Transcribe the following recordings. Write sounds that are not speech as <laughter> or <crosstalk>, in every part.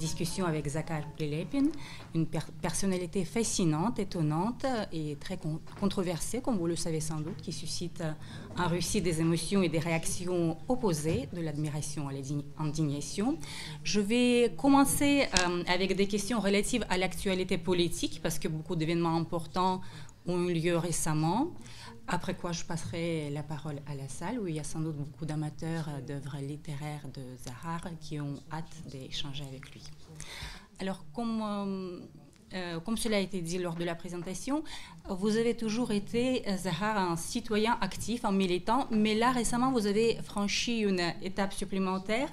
discussion avec Zakhar Prilepin, une personnalité fascinante, étonnante et très controversée, comme vous le savez sans doute, qui suscite en Russie des émotions et des réactions opposées, de l'admiration à l'indignation. Je vais commencer euh, avec des questions relatives à l'actualité politique, parce que beaucoup d'événements importants ont eu lieu récemment. Après quoi, je passerai la parole à la salle où il y a sans doute beaucoup d'amateurs d'œuvres littéraires de Zahar qui ont hâte d'échanger avec lui. Alors, comme, euh, euh, comme cela a été dit lors de la présentation, vous avez toujours été, Zahar, un citoyen actif, un militant, mais là, récemment, vous avez franchi une étape supplémentaire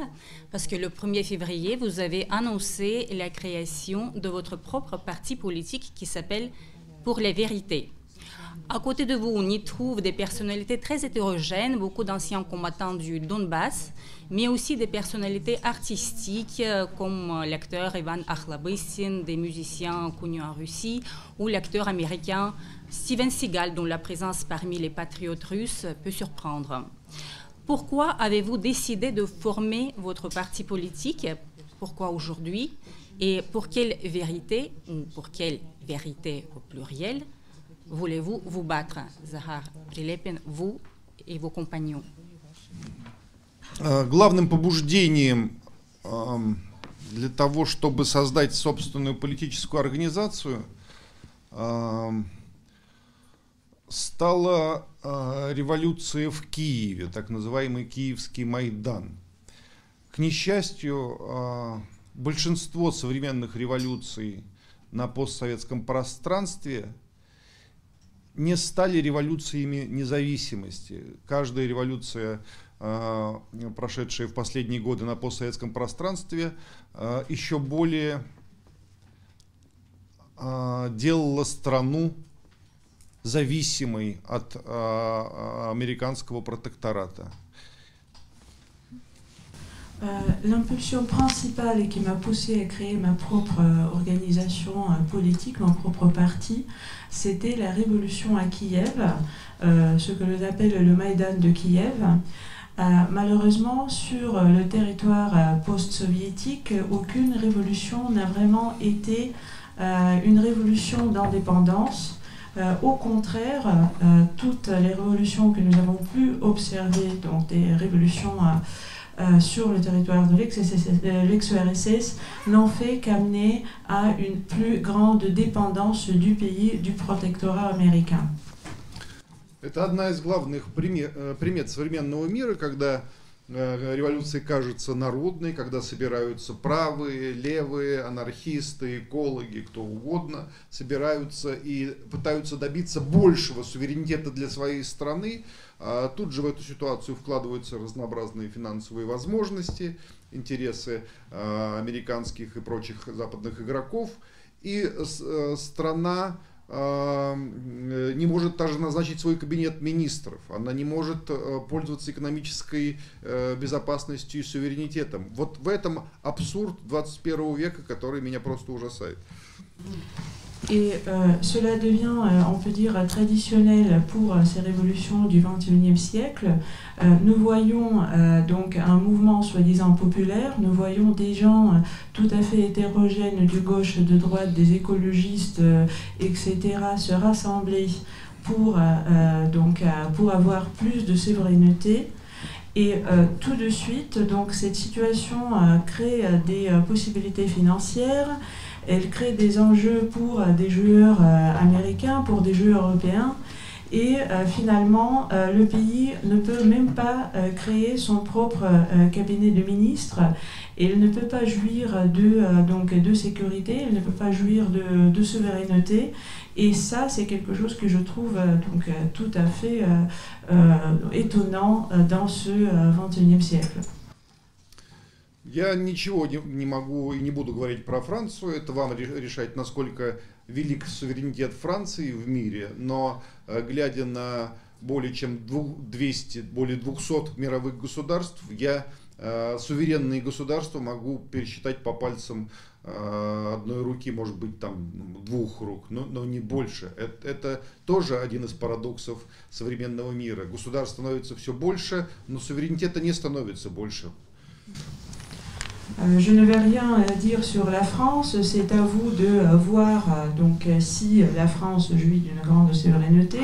parce que le 1er février, vous avez annoncé la création de votre propre parti politique qui s'appelle Pour les vérités. À côté de vous, on y trouve des personnalités très hétérogènes, beaucoup d'anciens combattants du Donbass, mais aussi des personnalités artistiques euh, comme l'acteur Ivan Akhlabyssin, des musiciens connus en Russie, ou l'acteur américain Steven Seagal, dont la présence parmi les patriotes russes peut surprendre. Pourquoi avez-vous décidé de former votre parti politique? Pourquoi aujourd'hui? Et pour quelle vérité, ou pour quelle vérité au pluriel, voulez-vous vous battre, Zahar Прилепин, vous et vos compagnons Главным побуждением для того, чтобы создать собственную политическую организацию, стала революция в Киеве, так называемый Киевский Майдан. К несчастью, большинство современных революций на постсоветском пространстве – не стали революциями независимости. Каждая революция, а, прошедшая в последние годы на постсоветском пространстве, а, еще более а, делала страну зависимой от американского протектората. Euh, l'impulsion principale qui m'a poussé à créer ma propre euh, organisation euh, politique, mon propre parti, c'était la révolution à Kiev, ce que l'on appelle le Maïdan de Kiev. malheureusement, sur le territoire post-soviétique, aucune révolution n'a vraiment été une révolution d'indépendance. au contraire, toutes les révolutions que nous avons pu observer, donc des révolutions euh, sur le territoire de l'ex-URSS n'ont fait qu'amener à une plus grande dépendance du pays du protectorat américain. Это одна из главных э, примет современного мира, когда э, революции кажутся народной, когда собираются правые, левые, анархисты, экологи, кто угодно, собираются и пытаются добиться большего суверенитета для своей страны, а тут же в эту ситуацию вкладываются разнообразные финансовые возможности, интересы а, американских и прочих западных игроков, и э, страна не может даже назначить свой кабинет министров, она не может э, пользоваться экономической э, безопасностью и суверенитетом. Вот в этом абсурд 21 века, который меня просто ужасает. Et euh, cela devient, euh, on peut dire, traditionnel pour euh, ces révolutions du XXIe siècle. nous voyons donc un mouvement soi-disant populaire, nous voyons des gens tout à fait hétérogènes du gauche, de droite, des écologistes, etc., se rassembler pour, donc, pour avoir plus de souveraineté. Et tout de suite, donc, cette situation crée des possibilités financières elle crée des enjeux pour euh, des joueurs euh, américains, pour des joueurs européens. Et euh, finalement, le pays ne peut même pas créer son propre cabinet de ministres. Il ne peut pas jouir de, donc, de sécurité, il ne peut pas jouir de, de souveraineté. Et ça, c'est quelque chose que je trouve donc, tout à fait étonnant dans ce 21e siècle. Я ничего не, не могу и не буду говорить про Францию. Это вам решать, насколько велик суверенитет Франции в мире. Но э, глядя на более чем 200, более 200 мировых государств, я э, суверенные государства могу пересчитать по пальцам э, одной руки, может быть, там двух рук, но, но не больше. Это, это тоже один из парадоксов современного мира. Государств становится все больше, но суверенитета не становится больше. Euh, je ne vais rien dire sur la France, c'est à vous de voir donc, si la France jouit d'une grande souveraineté,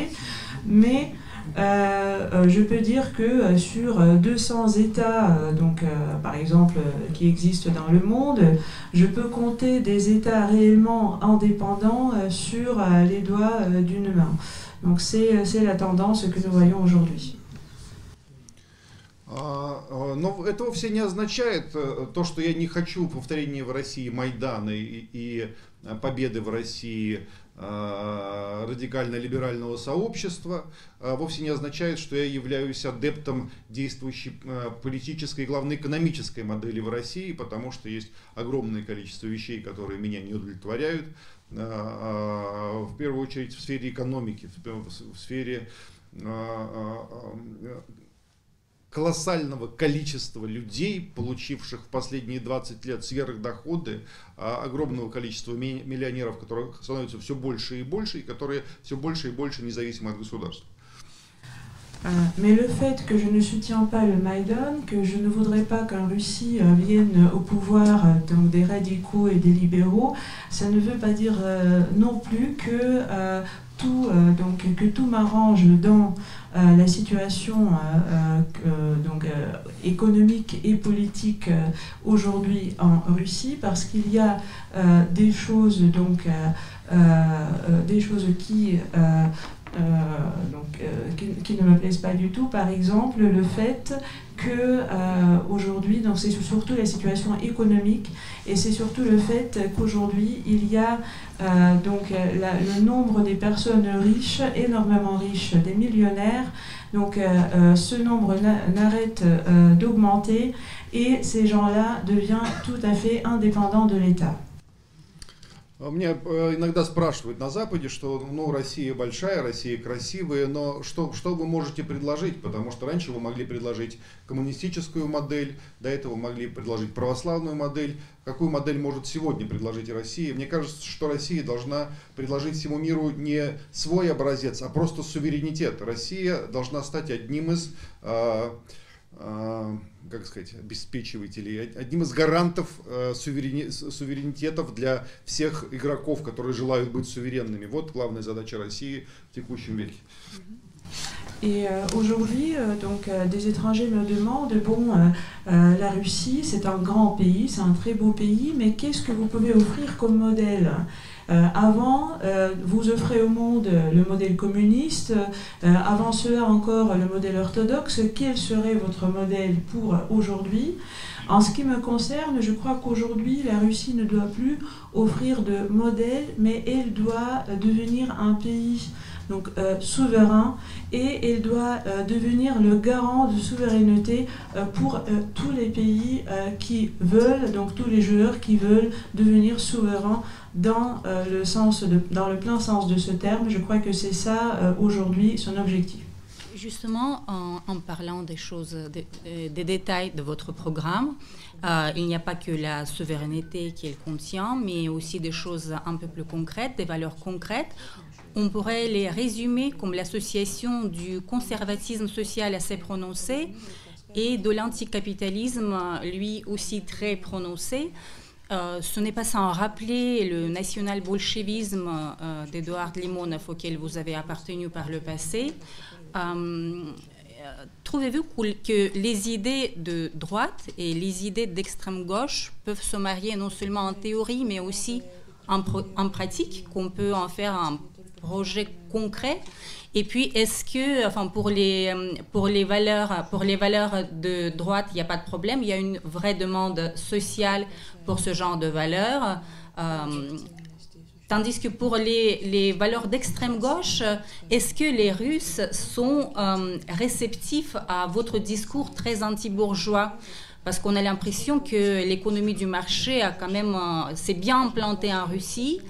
mais je peux dire que sur 200 États, donc, par exemple, qui existent dans le monde, je peux compter des États réellement indépendants sur les doigts d'une main. Donc c'est la tendance que nous voyons aujourd'hui. Но это вовсе не означает то, что я не хочу повторения в России Майдана и, и победы в России радикально-либерального сообщества, вовсе не означает, что я являюсь адептом действующей политической и, главной экономической модели в России, потому что есть огромное количество вещей, которые меня не удовлетворяют, в первую очередь в сфере экономики, в сфере колоссального количества людей, получивших в последние 20 лет сверхдоходы, огромного количества миллионеров, которых становится все больше и больше, и которые все больше и больше независимы от государства. Mais le fait que je ne soutiens pas le Maïdan, que je ne voudrais pas qu'en Russie euh, viennent au pouvoir euh, donc des radicaux et des libéraux, ça ne veut pas dire euh, non plus que tout, donc, que tout m'arrange dans la situation donc, économique et politique aujourd'hui en Russie, parce qu'il y a des choses donc des choses qui euh, donc, euh, qui, ne me plaisent pas du tout. Par exemple, le fait que euh, aujourd'hui, donc c'est surtout la situation économique et c'est surtout le fait qu'aujourd'hui il y a donc le nombre des personnes riches, énormément riches, des millionnaires. Donc ce nombre n'arrête d'augmenter et ces gens-là deviennent tout à fait indépendants de l'État. А меня э, иногда спрашивают на Западе, что ну, Россия большая, Россия красивая, но что, что вы можете предложить? Потому что раньше вы могли предложить коммунистическую модель, до этого могли предложить православную модель. Какую модель может сегодня предложить Россия? Мне кажется, что Россия должна предложить всему миру не свой образец, а просто суверенитет. Россия должна стать одним из... Э, как сказать, обеспечивателей, одним из гарантов э, суверени, суверенитетов для всех игроков, которые желают быть суверенными. Вот главная задача России в текущем веке. Et euh, aujourd'hui, euh, donc euh, des étrangers me demandent bon, euh, euh, la Russie, c'est un grand pays, c'est un très beau pays, mais qu'est-ce que vous pouvez offrir comme modèle euh, avant, euh, vous offrez au monde le modèle communiste, euh, avant cela encore le modèle orthodoxe. Quel serait votre modèle pour aujourd'hui? En ce qui me concerne, je crois qu'aujourd'hui, la Russie ne doit plus offrir de modèle, mais elle doit devenir un pays donc euh, souverain et elle doit euh, devenir le garant de souveraineté euh, pour tous les pays qui veulent, donc tous les joueurs qui veulent devenir souverains dans, le, sens de, dans le plein sens de ce terme. Je crois que c'est ça aujourd'hui son objectif. Justement, en, parlant des choses, des, détails de votre programme, il n'y a pas que la souveraineté qu'il contient, mais aussi des choses un peu plus concrètes, des valeurs concrètes on pourrait les résumer comme l'association du conservatisme social assez prononcé et de l'anticapitalisme, lui aussi très prononcé. Euh, ce n'est pas sans rappeler le national-bolchevisme euh, d'Edouard Limonov auquel vous avez appartenu par le passé. Euh, trouvez-vous que les idées de droite et les idées d'extrême gauche peuvent se marier non seulement en théorie, mais aussi en, en pratique, qu'on peut en faire un projet concret Et puis, est-ce que, enfin, pour les, pour les valeurs, pour les valeurs de droite, il n'y a pas de problème. Il y a une vraie demande sociale pour ce genre de valeurs. Euh, tandis que pour les, les valeurs d'extrême gauche, est-ce que les Russes sont euh, réceptifs à votre discours très anti-bourgeois? Parce qu'on a l'impression que l'économie du marché a quand même, euh, s'est bien implantée en Russie.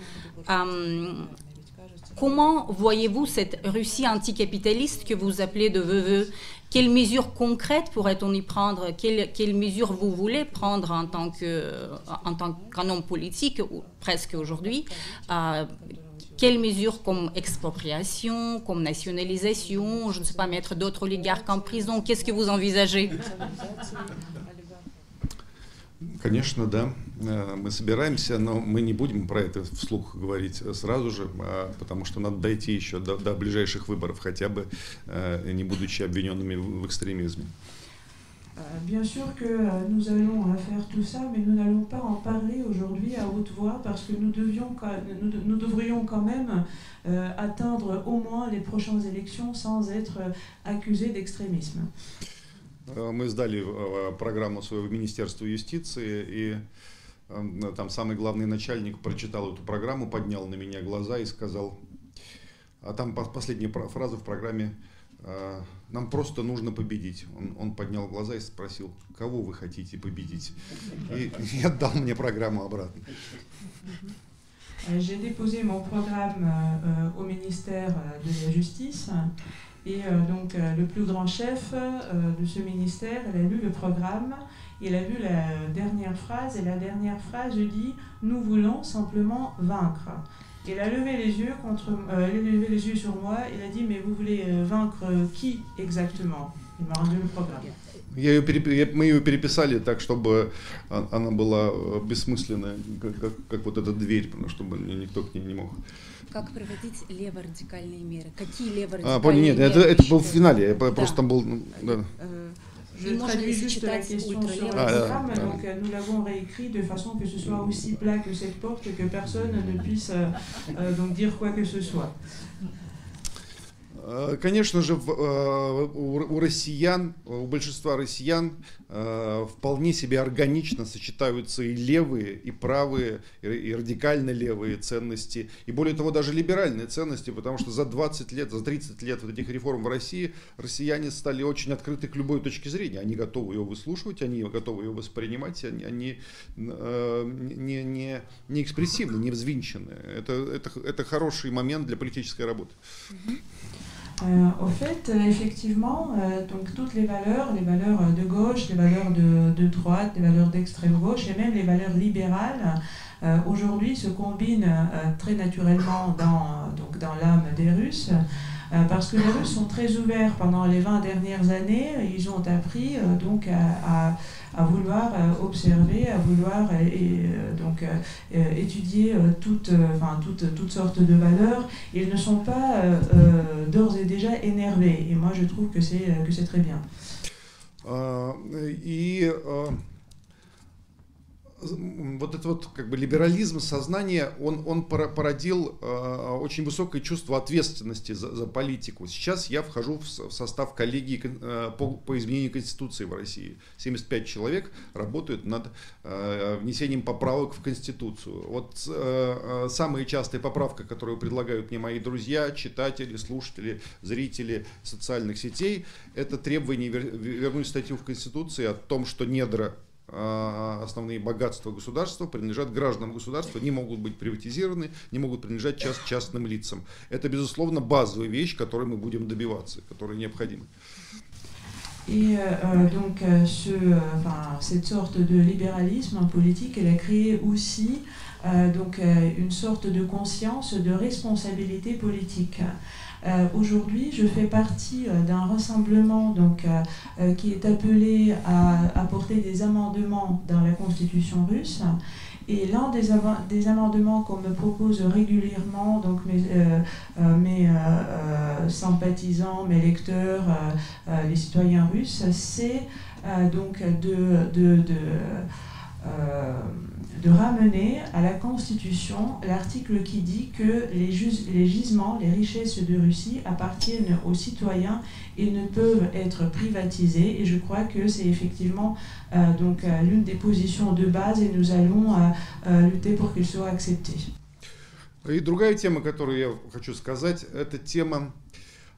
Comment voyez-vous cette Russie anticapitaliste que vous appelez de vœux Quelles mesures concrètes pourrait-on y prendre? Quelles, mesures vous voulez prendre en tant qu'un homme politique, ou presque aujourd'hui? Euh, quelles mesures comme expropriation, comme nationalisation, je ne sais pas, mettre d'autres oligarques en prison Qu'est-ce que vous envisagez? Конечно, да. Э, мы собираемся, но мы не будем про это вслух говорить сразу же, а, потому что надо дойти еще до, до ближайших выборов, хотя бы э, не будучи обвиненными в экстремизме. Euh, bien sûr que euh, nous allons euh, faire tout ça, mais nous n'allons pas en parler aujourd'hui à haute voix parce que nous, devions, nous, devrions quand même euh, atteindre au moins les prochaines élections sans être accusés d'extrémisme. Мы сдали программу своего Министерства юстиции, и там самый главный начальник прочитал эту программу, поднял на меня глаза и сказал, а там последняя фраза в программе нам просто нужно победить. Он, он поднял глаза и спросил, кого вы хотите победить? И, <laughs> и отдал мне программу обратно. J'ai déposé mon programme euh, au ministère de la Justice et euh, donc euh, le plus grand chef de ce ministère, il a lu le programme, il a vu la dernière phrase et la dernière phrase dit Nous voulons simplement vaincre. Il a levé les yeux contre, euh, a levé les yeux sur moi. Il a dit mais vous voulez euh, vaincre qui exactement? Il m'a rendu le programme. Я ее переп... Мы ее переписали так, чтобы она была э, бессмысленная, как, как, как вот эта дверь, чтобы никто к ней не мог. Как проводить леворадикальные меры? Какие леворадикальные а, понял, нет, меры? Это, это был в финале, я да. просто там был... Ну, да. Э, traduis juste la question sur le programme. donc, nous l'avons réécrit de façon que ce soit aussi plat que cette porte, que personne ne puisse euh, donc dire quoi que ce soit. Э, конечно же, э, у россиян, у большинства россиян э, вполне себе органично сочетаются и левые, и правые, и радикально левые ценности, и более того, даже либеральные ценности, потому что за 20 лет, за 30 лет вот этих реформ в России россияне стали очень открыты к любой точке зрения. Они готовы ее выслушивать, они готовы ее воспринимать, они, они не, не, не экспрессивны, не взвинчены. Это, это, это хороший момент для политической работы. Mm-hmm. Euh, au fait, euh, effectivement, euh, donc toutes les valeurs, les valeurs de gauche, les valeurs de, droite, les valeurs d'extrême gauche et même les valeurs libérales, aujourd'hui se combinent très naturellement dans, dans l'âme des Russes. parce que les Russes sont très ouverts pendant les 20 dernières années. Ils ont appris donc à vouloir euh, observer, à vouloir euh, euh, donc, étudier toutes, enfin, toutes, toutes sortes de valeurs. Ils ne sont pas d'ores et déjà énervés. Et moi, je trouve que c'est très bien. Вот этот вот как бы либерализм сознания, он, он породил э, очень высокое чувство ответственности за, за политику. Сейчас я вхожу в, состав коллегии э, по, по изменению Конституции в России. 75 человек работают над э, внесением поправок в Конституцию. Вот э, э, самая частая поправка, которую предлагают мне мои друзья, читатели, слушатели, зрители социальных сетей, это требование вернуть статью в Конституции о том, что недра основные богатства государства принадлежат гражданам государства, не могут быть приватизированы, не могут принадлежать част, частным лицам. Это, безусловно, базовая вещь, которой мы будем добиваться, которая необходима. Et euh, donc ce, enfin, cette sorte de libéralisme politique, elle a créé aussi euh, donc, une sorte de conscience de responsabilité politique. Euh, aujourd'hui, je fais partie euh, d'un rassemblement donc, euh, qui est appelé à apporter des amendements dans la constitution russe. Et l'un des, amendements qu'on me propose régulièrement, donc mes, mes sympathisants, mes lecteurs, les citoyens russes, c'est donc de, de de ramener à la Constitution l'article qui dit que les, les, gisements, les richesses de Russie appartiennent aux citoyens et ne peuvent être privatisés. Et je crois que c'est effectivement euh, donc euh, l'une des positions de base et nous allons euh, lutter pour qu'il soit accepté. Et другая тема, которую я хочу сказать, это тема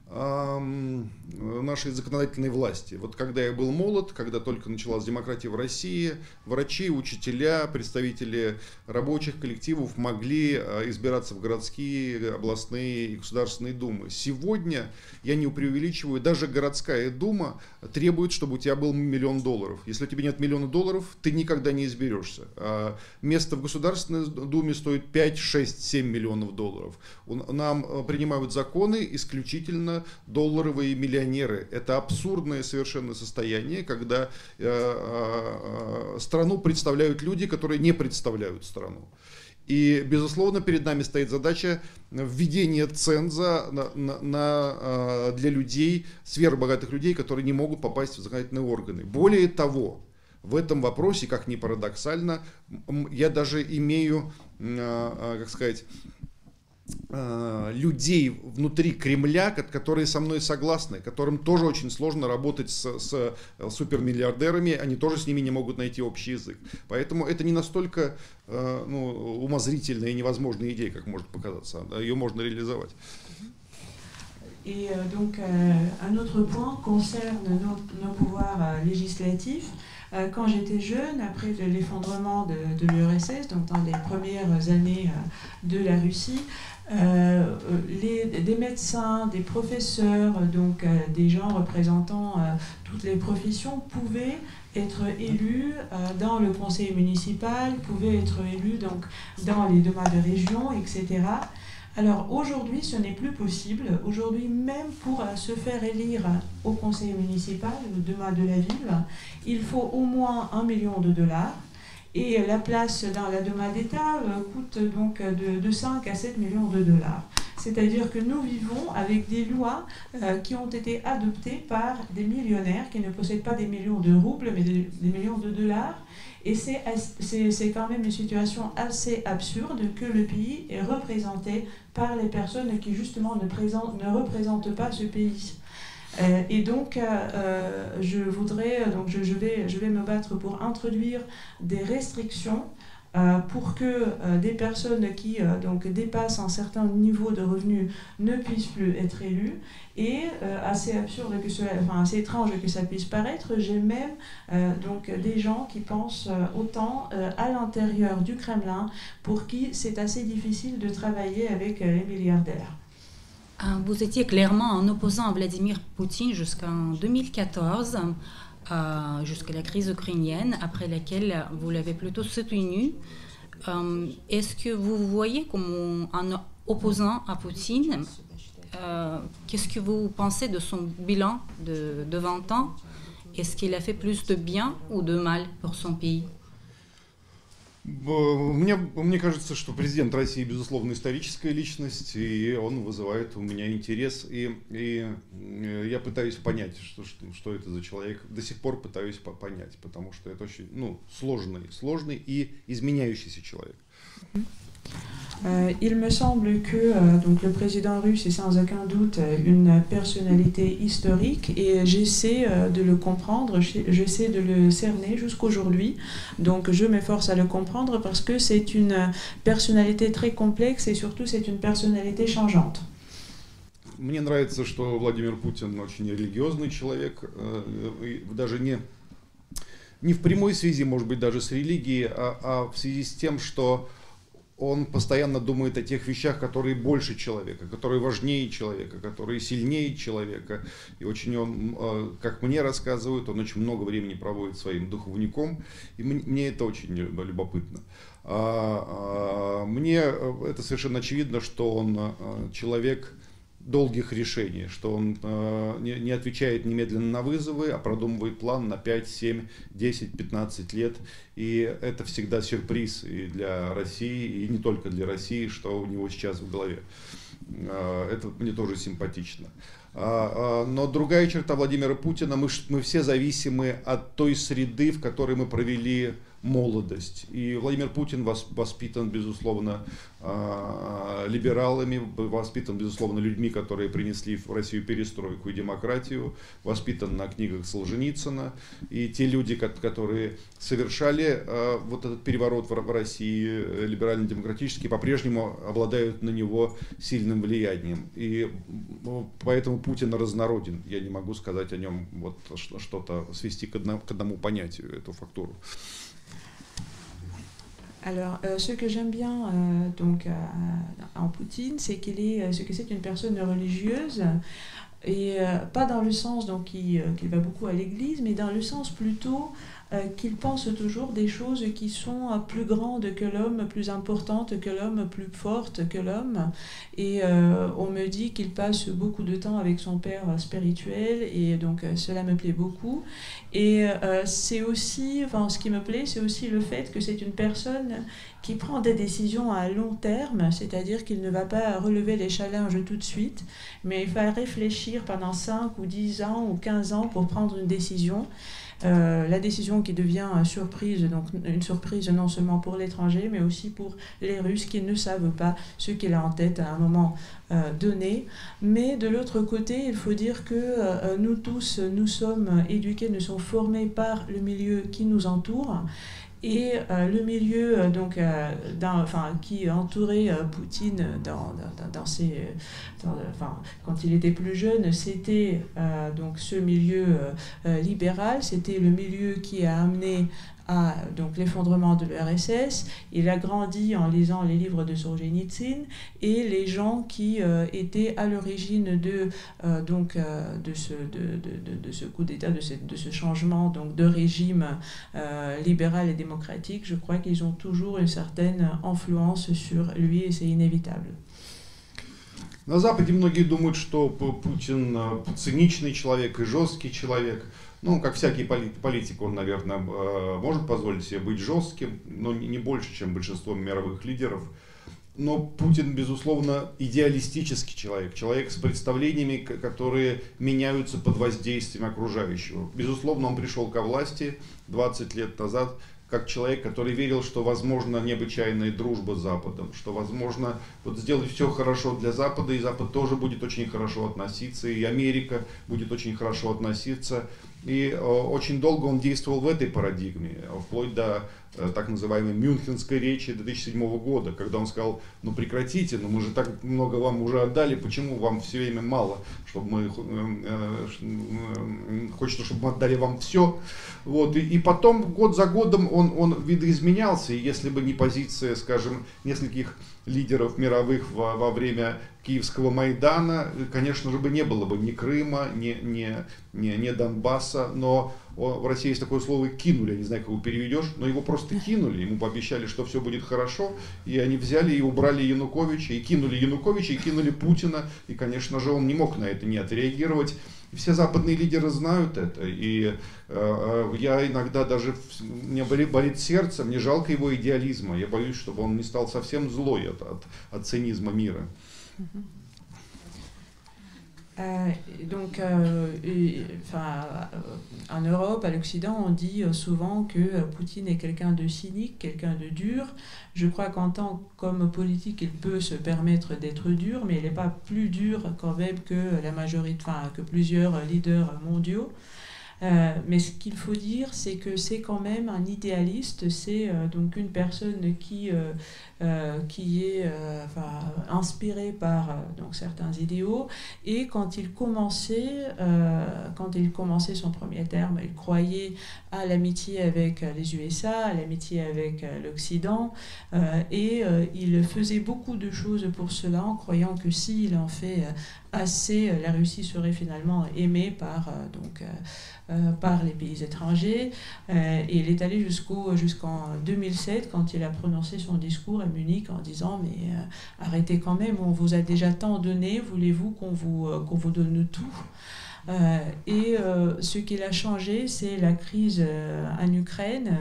нашей законодательной власти. Вот когда я был молод, когда только началась демократия в России, врачи, учителя, представители рабочих коллективов могли а, избираться в городские, областные и государственные думы. Сегодня, я не преувеличиваю, даже городская дума требует, чтобы у тебя был миллион долларов. Если у тебя нет миллиона долларов, ты никогда не изберешься. А место в Государственной Думе стоит 5, 6, 7 миллионов долларов. Нам а, принимают законы исключительно долларовые миллионеры. Это абсурдное совершенно состояние, когда э, э, страну представляют люди, которые не представляют страну. И, безусловно, перед нами стоит задача введения ценза на, на, на, для людей, сверхбогатых людей, которые не могут попасть в законодательные органы. Более того, в этом вопросе, как ни парадоксально, я даже имею, как сказать, Э, людей внутри Кремля, которые со мной согласны, которым тоже очень сложно работать с, с э, супермиллиардерами, они тоже с ними не могут найти общий язык. Поэтому это не настолько э, ну, умозрительная и невозможная идея, как может показаться. Ее можно реализовать. Et donc, un autre point concerne nos, nos pouvoirs législatifs. Quand j'étais jeune, après l'effondrement de, de l'URSS, donc dans les premières années de la Russie, Euh, les, des médecins, des professeurs, donc euh, des gens représentant euh, toutes les professions pouvaient être élus dans le conseil municipal, pouvaient être élus donc, dans les demandes de région, etc. Alors aujourd'hui, ce n'est plus possible. Aujourd'hui, même pour se faire élire au conseil municipal, demain de la ville, il faut au moins un million de dollars. Et la place dans la demande d'État euh, coûte donc de, 5 à 7 millions de dollars. C'est-à-dire que nous vivons avec des lois euh, qui ont été adoptées par des millionnaires qui ne possèdent pas des millions de roubles, mais des, millions de dollars. Et c'est quand même une situation assez absurde que le pays est représenté par les personnes qui justement ne, ne représentent pas ce pays. Euh, et donc, euh, euh, je voudrais, donc je, vais, je vais me battre pour introduire des restrictions pour que des personnes qui donc dépassent un certain niveau de revenus ne puissent plus être élues. Et assez absurde que cela, enfin assez étrange que ça puisse paraître, j'ai même donc des gens qui pensent autant à l'intérieur du Kremlin pour qui c'est assez difficile de travailler avec les milliardaires. Ah, vous étiez clairement en opposant à Vladimir Poutine jusqu'en 2014, euh, jusqu'à la crise ukrainienne, après laquelle vous l'avez plutôt soutenu. Euh, est-ce que vous voyez comme un opposant à Poutine euh, Qu'est-ce que vous pensez de son bilan de 20 ans? Est-ce qu'il a fait plus de bien ou de mal pour son pays? Мне, мне кажется, что президент России, безусловно, историческая личность, и он вызывает у меня интерес, и, и э, я пытаюсь понять, что, что, что это за человек, до сих пор пытаюсь понять, потому что это очень ну, сложный, сложный и изменяющийся человек. Euh, il me semble que euh, donc le président russe est sans aucun doute une personnalité historique et j'essaie euh, de le comprendre, j'essaie de le cerner jusqu'aujourd'hui. Donc je m'efforce à le comprendre parce que c'est une personnalité très complexe et surtout c'est une personnalité changeante. Мне нравится, что Владимир Путин очень религиозный человек, даже не, не в прямой связи, может быть, даже с религией, а, а в связи с тем, что он постоянно думает о тех вещах, которые больше человека, которые важнее человека, которые сильнее человека. И очень он, э, как мне рассказывают, он очень много времени проводит своим духовником, и мне это очень любопытно. А, а, мне э, это совершенно очевидно, что он э, человек, долгих решений, что он э, не, отвечает немедленно на вызовы, а продумывает план на 5, 7, 10, 15 лет. И это всегда сюрприз и для России, и не только для России, что у него сейчас в голове. Э, это мне тоже симпатично. А, а, но другая черта Владимира Путина, мы, мы все зависимы от той среды, в которой мы провели молодость. И Владимир Путин воспитан, безусловно, а, либералами, воспитан, безусловно, людьми, которые принесли в Россию перестройку и демократию, воспитан на книгах Солженицына. И те люди, которые совершали а, вот этот переворот в России, э, либерально-демократический, по-прежнему обладают на него сильным влиянием. И поэтому Путин разнороден. Я не могу сказать о нем вот что-то, свести к одному понятию, эту фактуру. Alors, euh, ce que j'aime bien euh, donc, en Poutine, c'est qu'il est, ce que c'est une personne religieuse, et euh, pas dans le sens donc qu'il va beaucoup à l'église, mais dans le sens plutôt qu'il pense toujours des choses qui sont plus grandes que l'homme, plus importantes que l'homme, plus fortes que l'homme. Et on me dit qu'il passe beaucoup de temps avec son père spirituel et donc cela me plaît beaucoup. Et c'est aussi, enfin ce qui me plaît, c'est aussi le fait que c'est une personne qui prend des décisions à long terme, c'est-à-dire qu'il ne va pas relever les challenges tout de suite, mais il va réfléchir pendant 5 ou 10 ans ou 15 ans pour prendre une décision. Euh, la décision qui devient une surprise, donc une surprise non seulement pour l'étranger, mais aussi pour les Russes qui ne savent pas ce qu'il a en tête à un moment euh, donné. Mais de l'autre côté, il faut dire que euh, nous tous, nous sommes éduqués, nous sommes formés par le milieu qui nous entoure. Et euh, le milieu euh, donc, euh, qui entourait Poutine dans, dans, ses, quand il était plus jeune, c'était donc ce milieu libéral, c'était le milieu qui a amené à donc l'effondrement de l'URSS. Il a grandi en lisant les livres de Solzhenitsyn et les gens qui euh, étaient à l'origine de euh, donc euh, de ce de, de, de, ce coup d'État, de ce, de ce changement donc de régime libéral et démocratique. Je crois qu'ils ont toujours une certaine influence sur lui et c'est inévitable. На Западе многие думают, что Путин циничный человек и жесткий человек. Ну, как всякий политик, он, наверное, э, может позволить себе быть жестким, но не больше, чем большинство мировых лидеров. Но Путин, безусловно, идеалистический человек, человек с представлениями, которые меняются под воздействием окружающего. Безусловно, он пришел ко власти 20 лет назад как человек, который верил, что возможно необычайная дружба с Западом, что возможно вот сделать все хорошо для Запада, и Запад тоже будет очень хорошо относиться, и Америка будет очень хорошо относиться. И э, очень долго он действовал в этой парадигме, вплоть до э, так называемой Мюнхенской речи 2007 года, когда он сказал, ну прекратите, ну мы же так много вам уже отдали, почему вам все время мало, чтобы мы, э, хочется, чтобы мы отдали вам все. Вот, и, и потом год за годом он, он видоизменялся, и если бы не позиция, скажем, нескольких лидеров мировых во, во время Киевского Майдана, конечно же, бы не было бы ни Крыма, ни, ни, ни, ни Донбасса, но в России есть такое слово «кинули», я не знаю, как его переведешь, но его просто кинули, ему пообещали, что все будет хорошо, и они взяли и убрали Януковича, и кинули Януковича, и кинули Путина, и, конечно же, он не мог на это не отреагировать. Все западные лидеры знают это, и э, я иногда даже, мне болит, болит сердце, мне жалко его идеализма, я боюсь, чтобы он не стал совсем злой от, от, от цинизма мира. Euh, donc, euh, enfin, en Europe, à l'Occident, on dit souvent que Poutine est quelqu'un de cynique, quelqu'un de dur. Je crois qu'en tant qu'homme politique, il peut se permettre d'être dur, mais il n'est pas plus dur quand même que la majorité, enfin, que plusieurs leaders mondiaux. Euh, mais ce qu'il faut dire, c'est que c'est quand même un idéaliste, c'est euh, donc une personne qui, euh, qui est inspirée par donc, certains idéaux. Et quand il, commençait, quand il commençait son premier terme, il croyait à l'amitié avec les USA, à l'amitié avec l'Occident. et il faisait beaucoup de choses pour cela en croyant que s'il en fait assez, la Russie serait finalement aimée par donc, euh, par les pays étrangers. Euh, et il est allé jusqu'au, jusqu'en 2007 quand il a prononcé son discours à Munich en disant mais euh, arrêtez quand même, on vous a déjà tant donné, voulez-vous qu'on vous, qu'on vous donne tout? Et ce qu'il a changé, c'est la crise en Ukraine.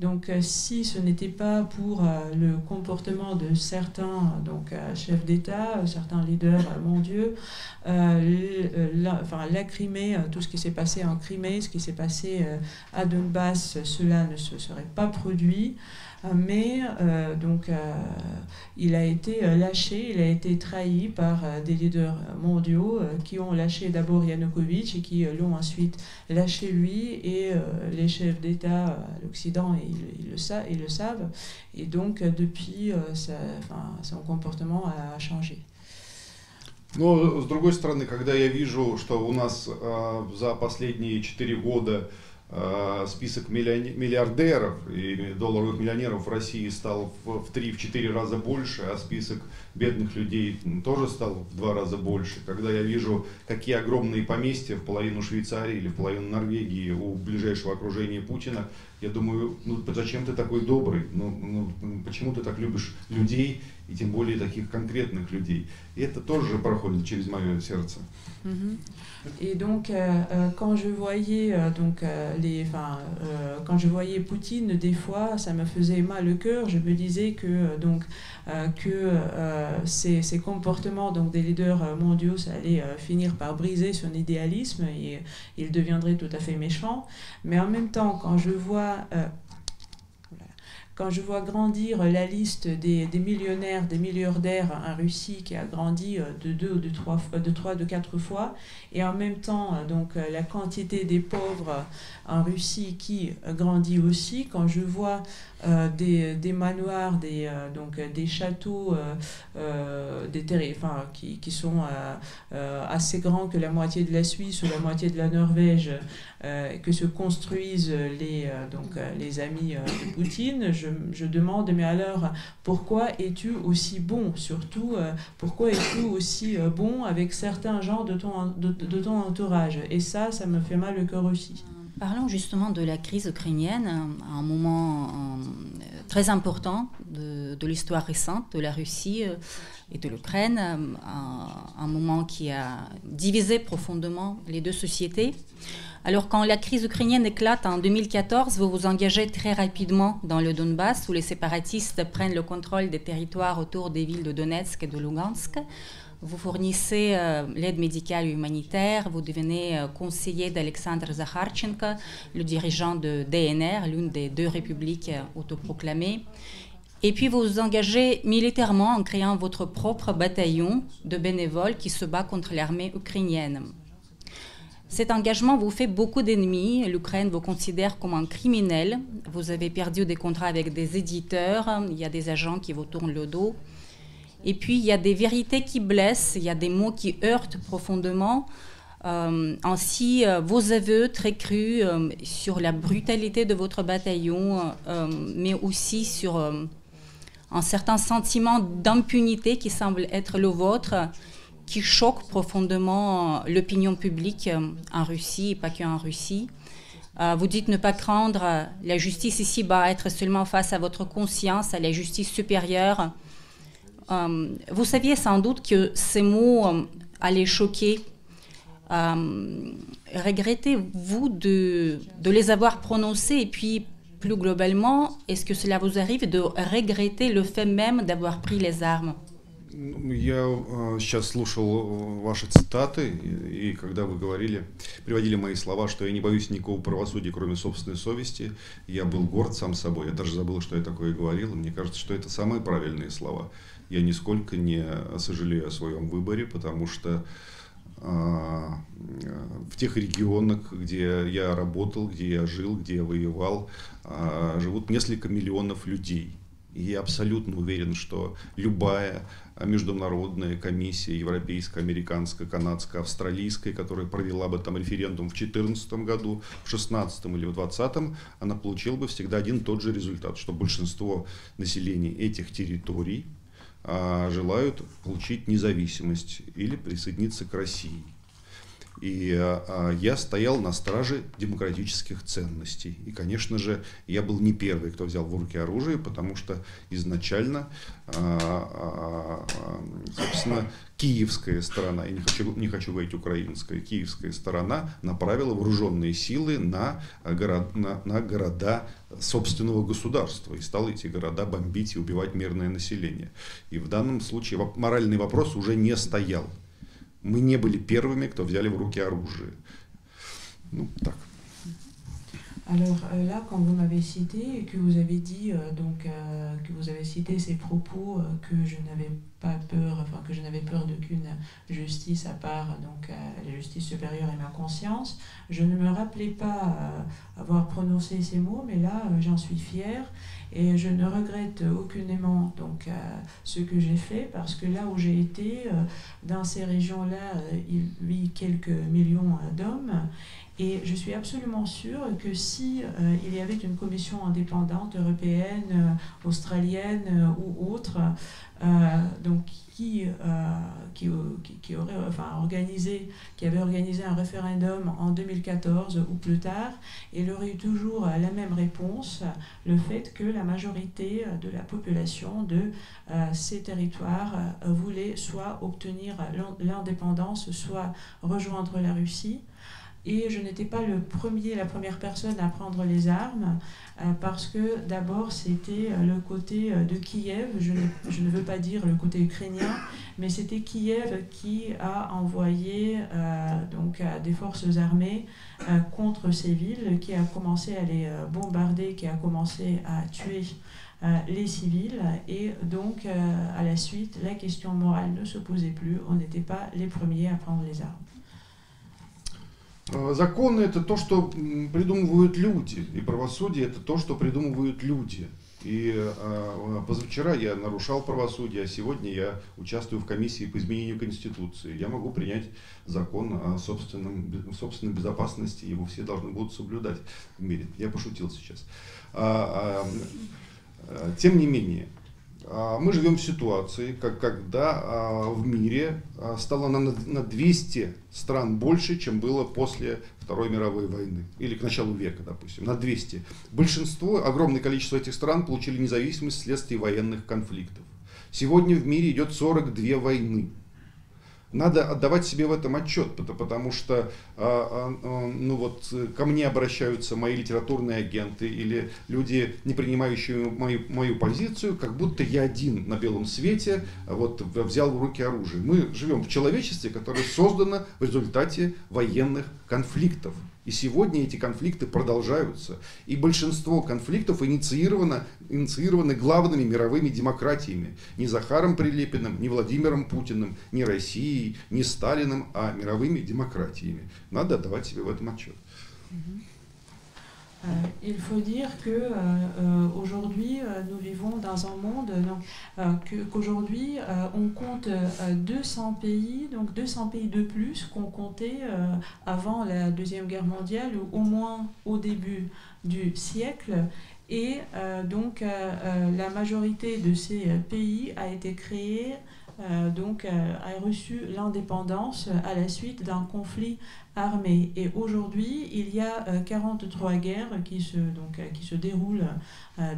Donc euh, si ce n'était pas pour euh, le comportement de certains donc, euh, chefs d'État, certains leaders mondiaux, la, enfin, la Crimée, tout ce qui s'est passé en Crimée, ce qui s'est passé à Donbass, cela ne se serait pas produit Euh, mais euh, donc, euh, il a été lâché, il a été trahi par des leaders mondiaux qui ont lâché d'abord Yanukovych et qui l'ont ensuite lâché lui et les chefs d'État à l'Occident, ils, le savent, ils le savent. Et donc, depuis, son comportement a changé. Но, с другой стороны, когда я вижу, что у нас э, за последние 4 года э, список миллиардеров и долларовых миллионеров в России стал в 3-4 раза больше, а список бедных людей тоже стал в два раза больше. Когда я вижу, какие огромные поместья в половину Швейцарии или в половину Норвегии у ближайшего окружения Путина, я думаю, ну зачем ты такой добрый? Ну, ну почему ты так любишь людей и тем более таких конкретных людей? И это тоже проходит через мое сердце. Mm-hmm. Et donc, euh, euh, quand je voyais euh, donc euh, les, enfin, euh, quand je voyais Poutine, des fois, ça me faisait mal au cœur. Je me disais que euh, donc que ces, ces, comportements donc des leaders mondiaux, ça allait finir par briser son idéalisme et il deviendrait tout à fait méchant. Mais en même temps, quand je vois quand je vois grandir la liste des, des millionnaires, des milliardaires en Russie qui a grandi euh, de deux ou de trois, de trois, de quatre fois, et en même temps, euh, donc, euh, la quantité des pauvres en Russie qui grandit aussi, quand je vois des, des, manoirs, des, donc, des châteaux enfin, qui, qui sont assez grands que la moitié de la Suisse ou la moitié de la Norvège, que se construisent les, donc, les amis de Poutine, je, demande, mais alors, pourquoi es-tu aussi bon? Surtout, pourquoi es-tu aussi bon avec certains gens de ton, de, ton entourage? Et ça, ça me fait mal le cœur aussi. Parlons justement de la crise ukrainienne, un moment euh, très important de, l'histoire récente de la Russie euh, et de l'Ukraine, un, moment qui a divisé profondément les deux sociétés. Alors quand la crise ukrainienne éclate en 2014, vous vous engagez très rapidement dans le Donbass où les séparatistes prennent le contrôle des territoires autour des villes de Donetsk et de Lugansk vous fournissez euh, l'aide médicale et humanitaire, vous devenez euh, conseiller d'Alexandre Zakharchenko, le dirigeant de DNR, l'une des deux républiques euh, autoproclamées. Et puis vous vous engagez militairement en créant votre propre bataillon de bénévoles qui se bat contre l'armée ukrainienne. Cet engagement vous fait beaucoup d'ennemis. L'Ukraine vous considère comme un criminel. Vous avez perdu des contrats avec des éditeurs. Il y a des agents qui vous tournent le dos. Et puis, il y a des vérités qui blessent, il y a des mots qui heurtent profondément. Euh, ainsi, euh, vos aveux très crus euh, sur la brutalité de votre bataillon, euh, mais aussi sur euh, un certain sentiment d'impunité qui semble être le vôtre, qui choque profondément l'opinion publique en Russie et pas qu'en Russie. vous dites ne pas craindre la justice ici-bas, être seulement face à votre conscience, à la justice supérieure euh, vous saviez sans doute que ces mots euh, allaient choquer. Euh, regrettez-vous de, les avoir prononcés? Et puis plus globalement, est-ce que cela vous arrive de regretter le fait même d'avoir pris les armes? Я сейчас слушал ваши цитаты, и, когда вы говорили, приводили мои слова, что я не боюсь никакого правосудия, кроме собственной совести, я был горд сам собой. Я даже забыл, что я такое говорил, мне кажется, что это самые правильные слова я нисколько не сожалею о своем выборе, потому что а, в тех регионах, где я работал, где я жил, где я воевал, а, живут несколько миллионов людей. И я абсолютно уверен, что любая международная комиссия, европейская, американская, канадская, австралийская, которая провела бы там референдум в 2014 году, в 2016 или в 2020, она получила бы всегда один тот же результат, что большинство населения этих территорий а, желают получить независимость или присоединиться к России. И а, я стоял на страже демократических ценностей. И, конечно же, я был не первый, кто взял в руки оружие, потому что изначально, а, собственно, киевская сторона, я не хочу, не хочу говорить украинская, киевская сторона направила вооруженные силы на, город, на, на города собственного государства и стала эти города бомбить и убивать мирное население. И в данном случае моральный вопрос уже не стоял. Мы не были первыми, кто взяли в руки оружие. Ну, так. Alors euh, là, quand vous m'avez cité et que vous avez dit euh, donc euh, que vous avez cité ces propos que je n'avais pas peur, enfin que je n'avais peur d'aucune justice à part donc la justice supérieure et ma conscience. Je ne me rappelais pas avoir prononcé ces mots, mais là j'en suis fière et je ne regrette aucunement donc ce que j'ai fait parce que là où j'ai été, dans ces régions-là, il vit quelques millions d'hommes. Et je suis absolument sûre que si euh, il y avait une commission indépendante européenne, euh, australienne euh, ou autre, donc qui, qui, qui, aurait enfin, organisé, qui avait organisé un référendum en 2014 ou plus tard, il aurait eu toujours la même réponse, le fait que la majorité de la population de ces territoires voulait soit obtenir l'indépendance, soit rejoindre la Russie. Et je n'étais pas le premier, la première personne à prendre les armes, euh, parce que d'abord c'était euh, le côté euh, de Kiev, je ne, je ne, veux pas dire le côté ukrainien, mais c'était Kiev qui a envoyé donc, des forces armées contre ces villes, qui a commencé à les bombarder, qui a commencé à tuer les civils. Et donc, à la suite, la question morale ne se posait plus. On n'était pas les premiers à prendre les armes. Э, законы это то, что придумывают люди, и правосудие это то, что придумывают люди. И э, позавчера я нарушал правосудие, а сегодня я участвую в комиссии по изменению Конституции. Я могу принять закон о собственном, собственной безопасности, его все должны будут соблюдать в мире. Я пошутил сейчас. А, а, тем не менее, а, мы живем в ситуации, как, когда а, в мире а, стало на, на 200 стран больше, чем было после Второй мировой войны, или к началу века, допустим, на 200. Большинство, огромное количество этих стран получили независимость вследствие военных конфликтов. Сегодня в мире идет 42 войны надо отдавать себе в этом отчет, потому что а, а, ну вот, ко мне обращаются мои литературные агенты или люди, не принимающие мою, мою позицию, как будто я один на белом свете вот, взял в руки оружие. Мы живем в человечестве, которое создано в результате военных конфликтов. И сегодня эти конфликты продолжаются. И большинство конфликтов инициировано, инициированы главными мировыми демократиями. Не Захаром Прилепиным, не Владимиром Путиным, не Россией, не Сталиным, а мировыми демократиями. Надо отдавать себе в этом отчет. Euh, il faut dire que euh, euh, aujourd'hui nous vivons dans un monde qu'aujourd'hui on compte 200 pays, donc 200 pays de plus qu'on comptait avant la deuxième guerre mondiale ou au moins au début du siècle. Et donc la majorité de ces pays a été créée euh, donc, euh, a reçu l'indépendance à la suite d'un conflit armé. Et aujourd'hui, il y a 43 euh, guerres qui se, donc, qui se déroulent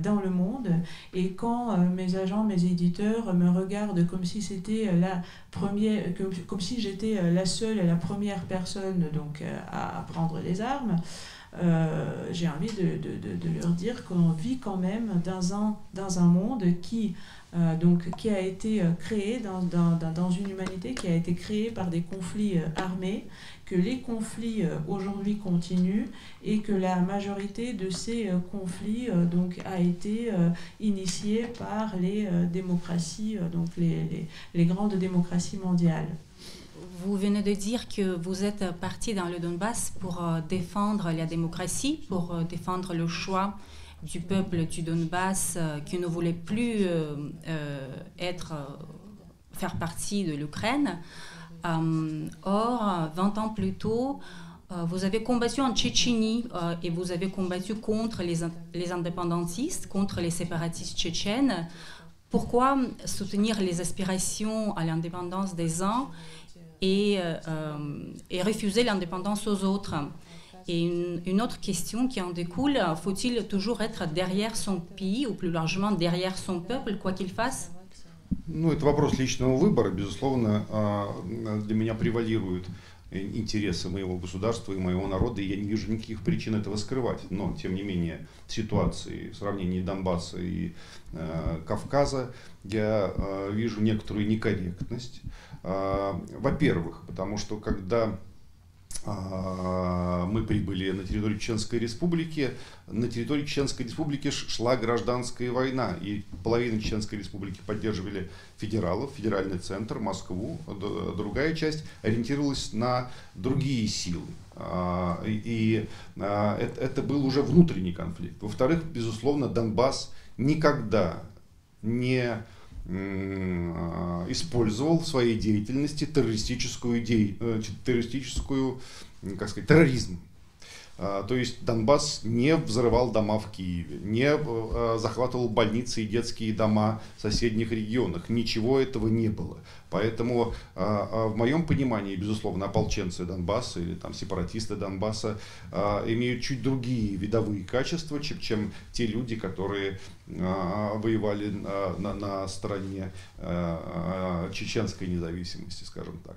dans le monde. Et quand mes agents, mes éditeurs me regardent comme si c'était la première, comme, comme si j'étais la seule et la première personne donc, à prendre les armes, j'ai envie de, de, de, leur dire qu'on vit quand même dans un, dans un monde qui euh, donc, qui a été euh, créé dans, dans, dans, une humanité qui a été créée par des conflits euh, armés, que les conflits aujourd'hui continuent et que la majorité de ces conflits donc, a été initiée par les démocraties, donc les, les grandes démocraties mondiales. Vous venez de dire que vous êtes parti dans le Donbass pour défendre la démocratie, pour défendre le choix du peuple du Donbass euh, qui ne voulait plus euh, euh, être, faire partie de l'Ukraine. or, 20 ans plus tôt, vous avez combattu en Tchétchénie et vous avez combattu contre les, les, indépendantistes, contre les séparatistes tchétchènes. Pourquoi soutenir les aspirations à l'indépendance des uns et, et refuser l'indépendance aux autres? Et une, autre question qui en découle, faut-il toujours être derrière son pays ou plus largement derrière son peuple, quoi qu'il fasse Ну, это вопрос личного выбора, безусловно, для меня превалируют интересы моего государства и моего народа, и я не вижу никаких причин этого скрывать. Но, тем не менее, ситуации в сравнении Донбасса и э, Кавказа я э, вижу некоторую некорректность. Э, во-первых, потому что когда а, мы прибыли на территорию Чеченской Республики. На территории Чеченской Республики шла гражданская война, и половина Чеченской Республики поддерживали федералов, федеральный центр, Москву. Другая часть ориентировалась на другие силы. А, и а, это был уже внутренний конфликт. Во-вторых, безусловно, Донбасс никогда не использовал в своей деятельности террористическую, идею, э, террористическую как сказать, терроризм. А, то есть Донбасс не взрывал дома в Киеве, не э, захватывал больницы и детские дома в соседних регионах. Ничего этого не было. Поэтому а, а, в моем понимании, безусловно, ополченцы Донбасса или там сепаратисты Донбасса имеют чуть другие видовые качества, чем, чем те люди, которые воевали на, на стороне чеченской независимости, скажем так.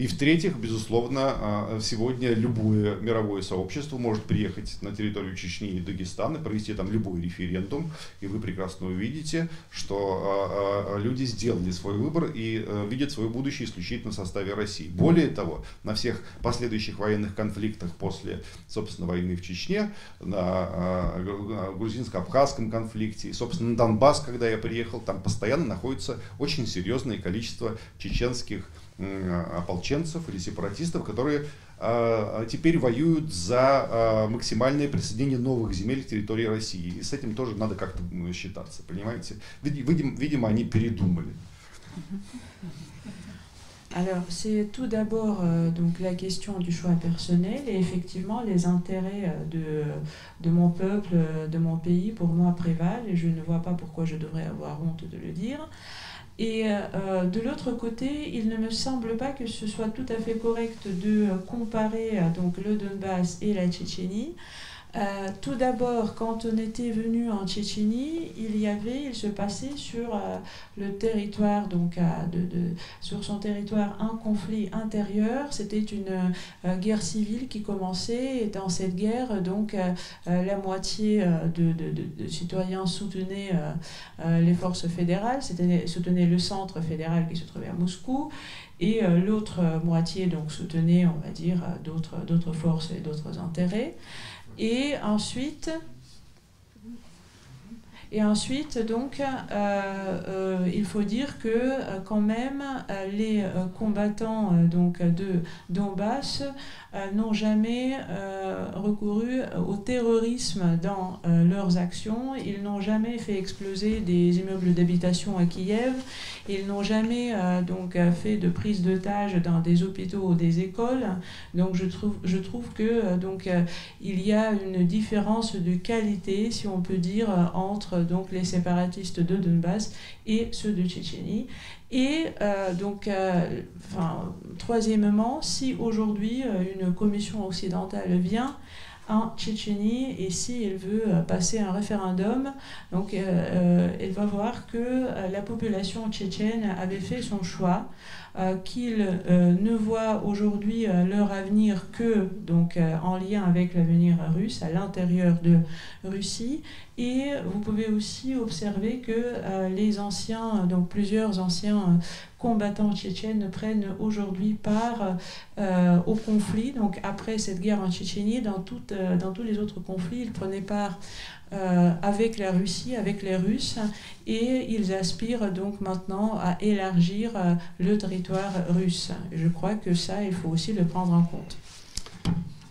И в-третьих, безусловно, а, сегодня любое мировое сообщество может приехать на территорию Чечни и Дагестана, провести там любой референдум, и вы прекрасно увидите, что а, а, люди сделали свой выбор и э, видят свое будущее исключительно в составе России. Более того, на всех последующих военных конфликтах после, собственно, войны в Чечне, на грузинско-абхазском конфликте, и, собственно, на Донбасс, когда я приехал, там постоянно находится очень серьезное количество чеченских ополченцев или сепаратистов, которые а, теперь воюют за а, максимальное присоединение новых земель к территории России. И с этим тоже надо как-то считаться, понимаете? Видимо, видимо они передумали. Alors, c'est tout d'abord euh, donc la question du choix personnel et effectivement les intérêts euh, de, de mon peuple, de mon pays pour moi prévalent et je ne vois pas pourquoi je devrais avoir honte de le dire. Et euh, de l'autre côté, il ne me semble pas que ce soit tout à fait correct de comparer euh, donc, le Donbass et la Tchétchénie. Euh, tout d'abord, quand on était venu en Tchétchénie, il y avait, il se passait sur euh, le territoire, donc de, sur son territoire, un conflit intérieur. C'était une euh, guerre civile qui commençait, et dans cette guerre, donc la moitié de, citoyens soutenaient les forces fédérales, soutenaient le centre fédéral qui se trouvait à Moscou, et l'autre moitié donc soutenait, on va dire, d'autres forces et d'autres intérêts. Et ensuite, et ensuite, donc, euh, euh, il faut dire que euh, quand même les combattants donc de Donbass n'ont jamais recouru au terrorisme dans leurs actions. Ils n'ont jamais fait exploser des immeubles d'habitation à Kiev. Ils n'ont jamais donc fait de prise d'otages dans des hôpitaux ou des écoles. Donc, je trouve, je trouve que donc il y a une différence de qualité, si on peut dire, entre donc les séparatistes de Donbass et ceux de Tchétchénie. Et euh, donc, euh, enfin, troisièmement, si aujourd'hui euh, une commission occidentale vient en Tchétchénie et si elle veut passer un référendum, donc elle va voir que la population tchétchène avait fait son choix euh, qu'ils euh, ne voient aujourd'hui euh, leur avenir que donc, en lien avec l'avenir russe à l'intérieur de Russie. Et vous pouvez aussi observer que les anciens, donc plusieurs anciens combattants tchétchènes prennent aujourd'hui part au conflit. Donc après cette guerre en Tchétchénie, dans, dans tous les autres conflits, ils prenaient part euh, avec la Russie, avec les Russes, et ils aspirent donc maintenant à élargir euh, le territoire russe. Je crois que ça, il faut aussi le prendre en compte.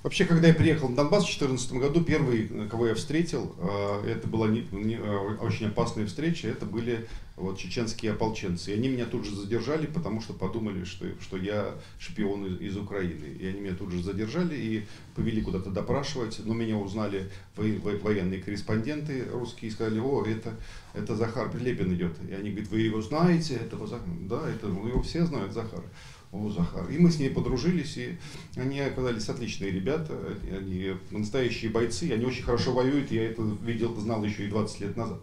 Вообще, когда я приехал в Донбасс в 2014 году, первый, кого я встретил, э, это была не, не, э, очень опасная встреча, это были вот, чеченские ополченцы. И они меня тут же задержали, потому что подумали, что, что я шпион из, из Украины. И они меня тут же задержали и повели куда-то допрашивать. Но меня узнали военные корреспонденты русские и сказали, о, это, это Захар Прилепин идет. И они говорят, вы его знаете? Этого Захара? Да, это, ну, его все знают, Захар. О, Захар. И мы с ней подружились, и они оказались отличные ребята, они настоящие бойцы, они очень хорошо воюют, я это видел, знал еще и 20 лет назад.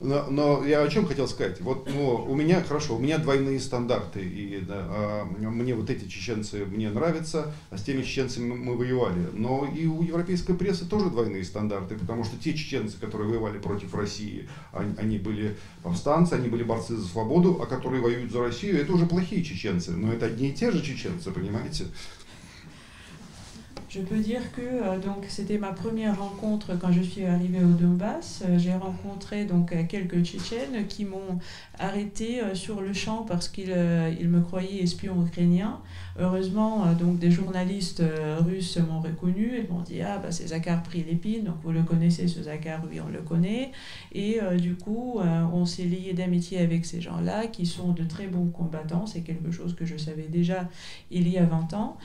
Но, но я о чем хотел сказать? Вот ну, у меня, хорошо, у меня двойные стандарты. И да, а, мне вот эти чеченцы мне нравятся, а с теми чеченцами мы воевали. Но и у европейской прессы тоже двойные стандарты, потому что те чеченцы, которые воевали против России, они, они были повстанцы, они были борцы за свободу, а которые воюют за Россию, это уже плохие чеченцы. Но это одни и те же чеченцы, понимаете? Je peux dire que euh, donc c'était ma première rencontre quand je suis arrivée au Donbass. Euh, j'ai rencontré donc euh, quelques Tchétchènes qui m'ont arrêté sur le champ parce qu'ils ils me croyaient espion ukrainien. Heureusement, donc des journalistes russes m'ont reconnu et m'ont dit ah bah c'est Zakhar Prilépine, donc vous le connaissez ce Zakhar, oui on le connaît. Et du coup on s'est lié d'amitié avec ces gens-là qui sont de très bons combattants. C'est quelque chose que je savais déjà il y a 20 ans.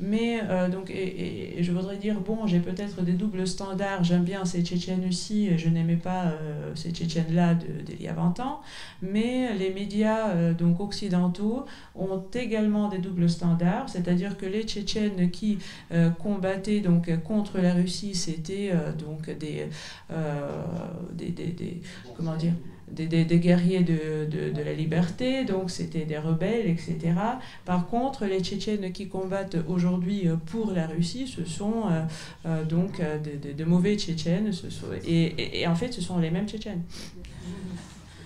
Mais euh, donc, et, je voudrais dire, bon, j'ai peut-être des doubles standards, j'aime bien ces Tchétchènes aussi, je n'aimais pas euh, ces Tchétchènes-là d'il y a 20 ans, mais les médias euh, donc occidentaux ont également des doubles standards, c'est-à-dire que les Tchétchènes qui combattaient donc contre la Russie, c'était donc des, des, des, des, comment dire des, guerriers de, de, la liberté, donc c'était des rebelles, etc. Par contre, les Tchétchènes qui combattent aujourd'hui euh, pour la Russie, ce sont euh, euh, donc de, mauvais Tchétchènes, ce sont, et, et, en fait, ce sont les mêmes Tchétchènes.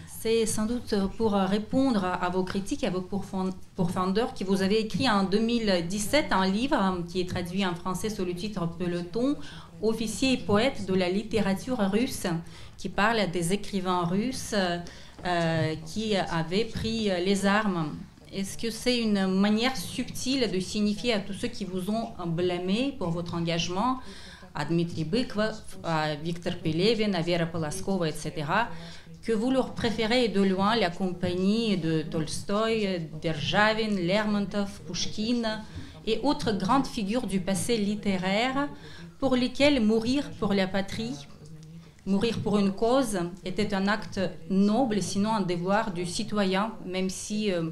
C'est sans doute pour répondre à vos critiques, à vos pourfendeurs, qui vous avez écrit en 2017 un livre qui est traduit en français sous le titre Peloton, officier et poète de la littérature russe qui parle des écrivains russes euh, qui avaient pris les armes. Est-ce que c'est une manière subtile de signifier à tous ceux qui vous ont blâmé pour votre engagement, à Dmitri Bykov, à Victor Pelevin, à Vera Polaskova, etc., que vous leur préférez de loin la compagnie de Tolstoï, Derzhavin, Lermontov, Pushkin et autres grandes figures du passé littéraire pour lesquelles mourir pour la patrie Mourir pour une cause était un acte noble, sinon un devoir du citoyen, même si euh,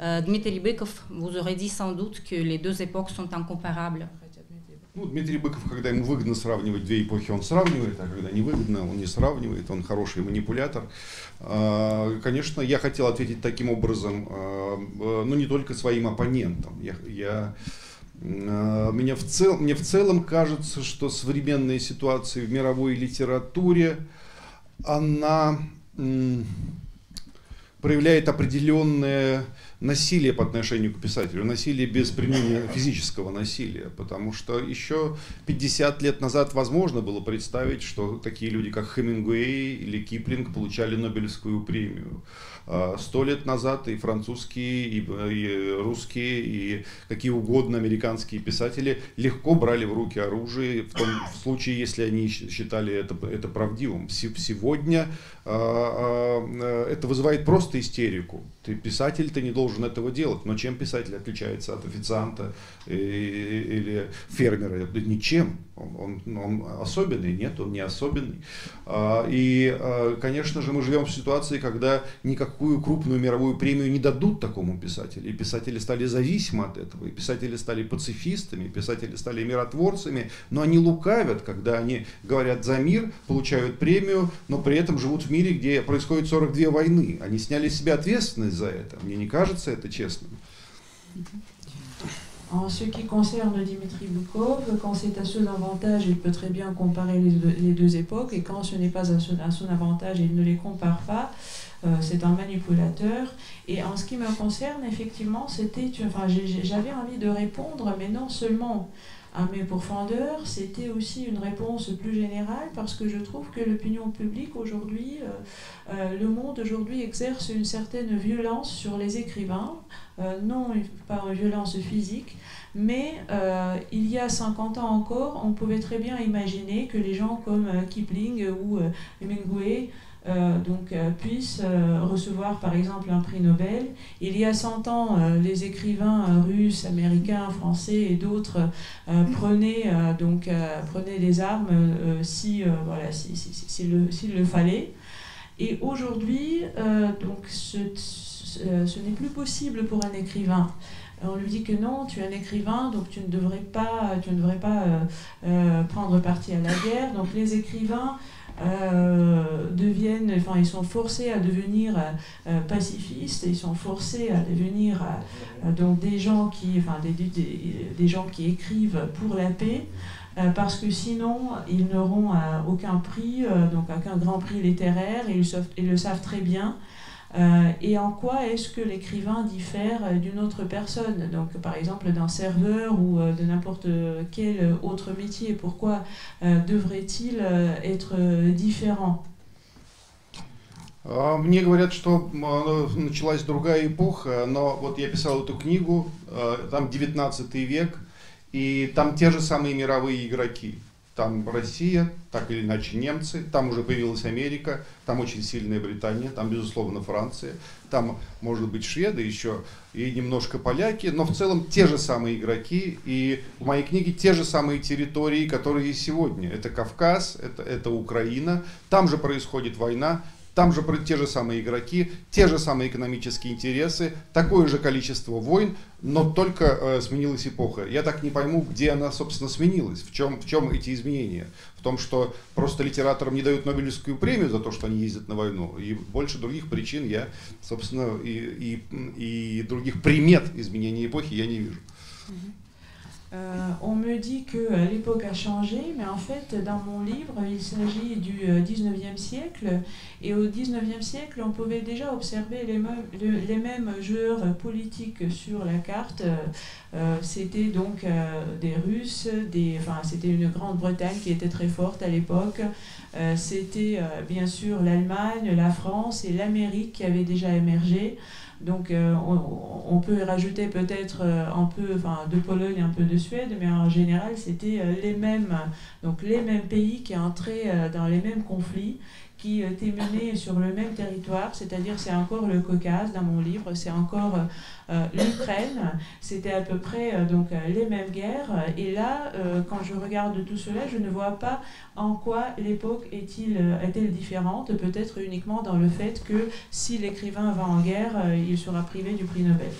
euh, Dmitry Bykov vous aurait dit sans doute que les deux époques sont incomparables. Ну, Дмитрий Быков, когда ему выгодно сравнивать две эпохи, он сравнивает, а когда невыгодно, он не сравнивает, он хороший манипулятор. Конечно, я хотел ответить таким образом, ну, не только своим оппонентам. Я, я а, меня в цел, мне в целом кажется, что современная ситуация в мировой литературе, она проявляет определенное насилие по отношению к писателю, насилие без применения физического насилия, потому что еще 50 лет назад возможно было представить, что такие люди, как Хемингуэй или Киплинг, получали Нобелевскую премию. А, сто лет назад и французские, и, и русские, и какие угодно американские писатели легко брали в руки оружие в том в случае, если они считали это, это правдивым. Сегодня это вызывает просто истерику. Ты писатель, ты не должен этого делать. Но чем писатель отличается от официанта или фермера? Ничем. Он, он, он особенный? Нет, он не особенный. И, конечно же, мы живем в ситуации, когда никакую крупную мировую премию не дадут такому писателю. И писатели стали зависимы от этого. И писатели стали пацифистами, и писатели стали миротворцами. Но они лукавят, когда они говорят за мир, получают премию, но при этом живут в мире, где происходит 42 войны. Они сняли с себя ответственность за это. Мне не кажется это честным. En ce qui concerne Dimitri Boukov, quand c'est à son avantage, il peut très bien comparer les deux, les deux époques, et quand ce n'est pas à son, à son, avantage, il ne les compare pas. Euh, c'est un manipulateur. Et en ce qui me concerne, effectivement, c'était, enfin, j'avais envie de répondre, mais non seulement à mes pourfendeurs, c'était aussi une réponse plus générale parce que je trouve que l'opinion publique aujourd'hui, euh, euh, le monde aujourd'hui exerce une certaine violence sur les écrivains, euh, non pas une violence physique, mais il y a 50 ans encore, on pouvait très bien imaginer que les gens comme Kipling ou Hemingway euh, donc, euh, puissent euh, recevoir par exemple un prix Nobel. Il y a 100 ans, les écrivains russes, américains, français et d'autres prenaient, donc, prenaient les armes si, voilà, s'il si, si, le, le, fallait. Et aujourd'hui, donc, ce, ce n'est plus possible pour un écrivain. On lui dit que non, tu es un écrivain, donc tu ne devrais pas, tu ne devrais pas prendre parti à la guerre. Donc les écrivains euh, deviennent, enfin, ils sont forcés à devenir euh, euh, pacifistes, ils sont forcés à devenir donc des gens qui, enfin, des, des, gens qui écrivent pour la paix. parce que sinon, ils n'auront aucun prix, donc aucun grand prix littéraire, et ils, ils le savent très bien. et en quoi est-ce que l'écrivain diffère d'une autre personne, donc par exemple d'un serveur ou de n'importe quel autre métier. Pourquoi devrait-il être différent а, Мне говорят, что началась другая эпоха, но вот я писал эту книгу, там 19 век, и там те же самые мировые игроки. Там Россия, так или иначе немцы, там уже появилась Америка, там очень сильная Британия, там, безусловно, Франция, там, может быть, шведы еще и немножко поляки, но в целом те же самые игроки, и в моей книге те же самые территории, которые и сегодня. Это Кавказ, это, это Украина, там же происходит война, там же те же самые игроки, те же самые экономические интересы, такое же количество войн, но только э, сменилась эпоха. Я так не пойму, где она, собственно, сменилась, в чем, в чем эти изменения. В том, что просто литераторам не дают Нобелевскую премию за то, что они ездят на войну. И больше других причин я, собственно, и, и, и других примет изменения эпохи я не вижу. Euh, on me dit que euh, l'époque a changé, mais en fait, dans mon livre, il s'agit du 19e euh, siècle. Et au 19e siècle, on pouvait déjà observer les, les mêmes joueurs politiques sur la carte. c'était donc des Russes, des, enfin, c'était une Grande-Bretagne qui était très forte à l'époque. c'était bien sûr l'Allemagne, la France et l'Amérique qui avaient déjà émergé. Donc euh, on, peut rajouter peut-être euh, un peu enfin, de Pologne, un peu de Suède, mais en général c'était euh, les mêmes, donc les mêmes pays qui entraient dans les mêmes conflits qui était mené sur le même territoire, c'est-à-dire c'est encore le Caucase dans mon livre, c'est encore euh, l'Ukraine, c'était à peu près euh, donc euh, les mêmes guerres. Et là, quand je regarde tout cela, je ne vois pas en quoi l'époque est-elle différente, peut-être uniquement dans le fait que si l'écrivain va en guerre, il sera privé du prix Nobel.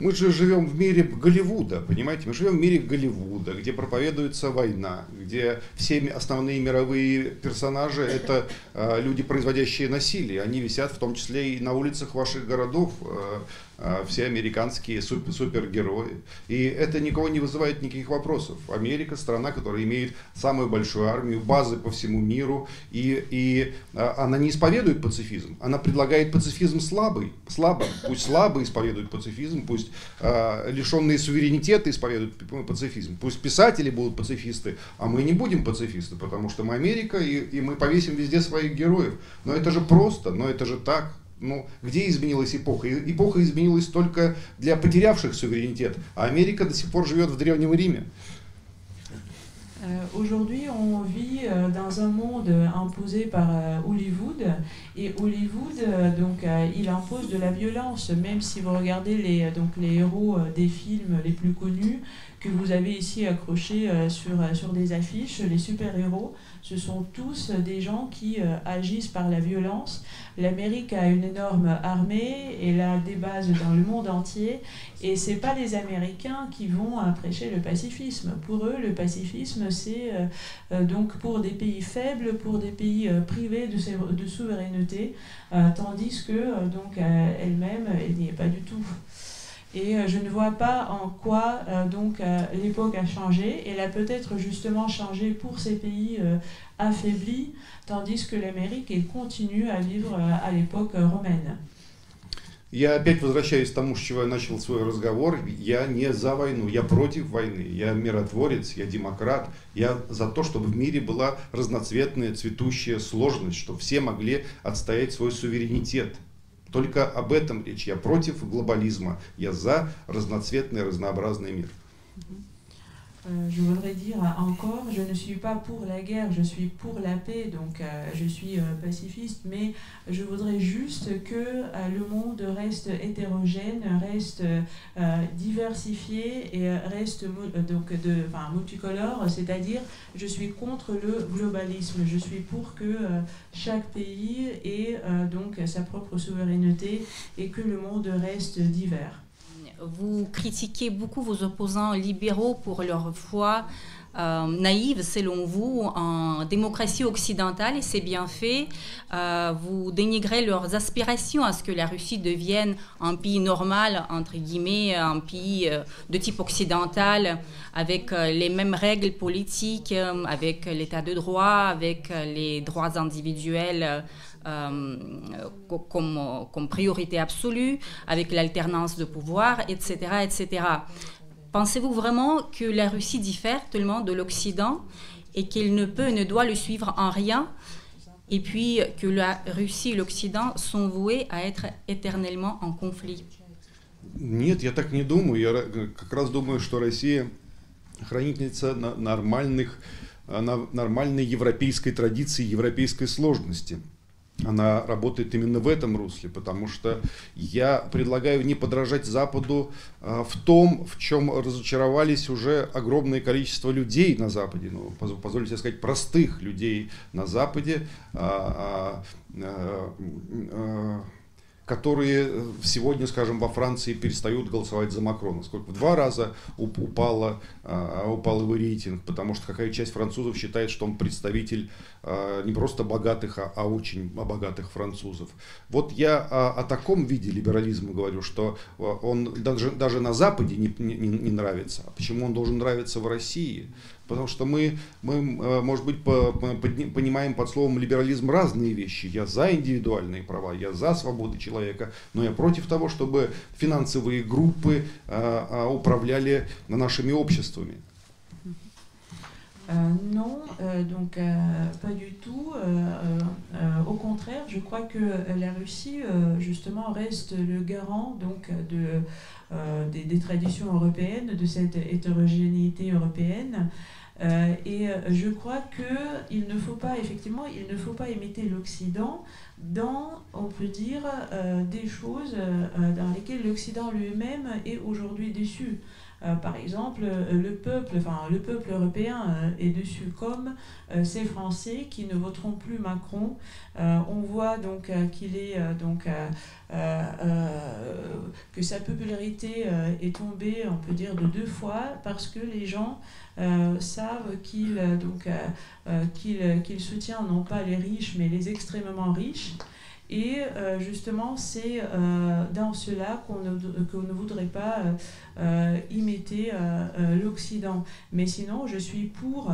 Мы же живем в мире Голливуда, понимаете? Мы живем в мире Голливуда, где проповедуется война, где все основные мировые персонажи – это э, люди, производящие насилие. Они висят в том числе и на улицах ваших городов. Э, а, все американские супер, супергерои. И это никого не вызывает никаких вопросов. Америка страна, которая имеет самую большую армию, базы по всему миру, и, и а, она не исповедует пацифизм, она предлагает пацифизм слабый, слабым. Пусть слабые исповедуют пацифизм, пусть э, лишенные суверенитета исповедуют пацифизм, пусть писатели будут пацифисты, а мы не будем пацифисты, потому что мы Америка, и, и мы повесим везде своих героев. Но это же просто, но это же так. Ну, где изменилась эпоха? Эпоха изменилась только для потерявших суверенитет, а Америка до сих пор живет в Древнем Риме. Euh, aujourd'hui, on vit euh, dans un monde imposé par euh, Hollywood et Hollywood, donc, il impose de la violence. Même si vous regardez les, donc, les héros des films les plus connus que vous avez ici accrochés sur, sur des affiches, les super-héros, ce sont tous des gens qui agissent par la violence. L'Amérique a une énorme armée, elle a des bases dans le monde entier, et c'est pas les Américains qui vont prêcher le pacifisme. Pour eux, le pacifisme, c'est euh, euh, donc pour des pays faibles, pour des pays euh, privés de, de souveraineté, tandis que donc elle-même, elle n'y est pas du tout. Et je ne vois pas en quoi donc l'époque a changé. Elle a peut-être justement changé pour ces pays affaiblis, tandis que l'Amérique continue à vivre à l'époque romaine. Я опять возвращаюсь к тому, с чего я начал свой разговор. Я не за войну, я против войны. Я миротворец, я демократ. Я за то, чтобы в мире была разноцветная, цветущая сложность, чтобы все могли отстоять свой суверенитет. Только об этом речь. Я против глобализма. Я за разноцветный, разнообразный мир. Euh, je voudrais dire encore, je ne suis pas pour la guerre, je suis pour la paix, donc euh, je suis euh, pacifiste, mais je voudrais juste que le monde reste hétérogène, reste diversifié et reste donc de, multicolore, c'est-à-dire je suis contre le globalisme, je suis pour que chaque pays ait donc sa propre souveraineté et que le monde reste divers vous critiquez beaucoup vos opposants libéraux pour leur foi euh, naïve selon vous en démocratie occidentale et c'est bien fait. Euh, vous dénigrez leurs aspirations à ce que la Russie devienne un pays normal, entre guillemets, un pays euh, de type occidental, avec les mêmes règles politiques, avec l'état de droit, avec les droits individuels. comme, comme, priorité absolue, avec l'alternance de pouvoir, etc., etc. Pensez-vous vraiment que la Russie diffère tellement de l'Occident et qu'elle ne peut, ne doit le suivre en rien et puis que la Russie et l'Occident sont voués à être éternellement en conflit Нет, я так не думаю. Я как раз думаю, что Россия хранительница нормальных, нормальной европейской традиции, европейской сложности она работает именно в этом русле, потому что я предлагаю не подражать Западу а, в том, в чем разочаровались уже огромное количество людей на Западе, ну, позвольте сказать, простых людей на Западе, а, а, которые э, сегодня, скажем, во Франции перестают голосовать за Макрона. Сколько? В два раза упало, а, упал его рейтинг, потому что какая часть французов считает, что он представитель а, не просто богатых, а, а очень богатых французов. Вот я о, о таком виде либерализма говорю, что он даже, даже на Западе не, не, не нравится. А почему он должен нравиться в России? Потому что мы, мы э, может быть, понимаем под словом либерализм разные вещи. Я за индивидуальные права, я за свободы человека, но я против того, чтобы финансовые группы а, а, управляли нашими обществами. Euh, non, euh, donc euh, pas du tout. au contraire, je crois que la Russie, justement, reste le garant donc de, des, des, traditions européennes, de cette hétérogénéité européenne. Euh, et euh, je crois qu'il ne faut pas, effectivement, il ne faut pas imiter l'Occident dans, on peut dire, euh, des choses dans lesquelles l'Occident lui-même est aujourd'hui déçu. Par exemple, le peuple, le peuple européen est dessus comme ces Français qui ne voteront plus Macron. on voit donc qu'il est donc que sa popularité est tombée, on peut dire, de deux fois parce que les gens savent qu'il donc qu'il soutient non pas les riches mais les extrêmement riches. Et euh, justement, c'est euh, dans cela qu'on ne, voudrait pas euh, imiter l'Occident. Mais sinon, je suis pour,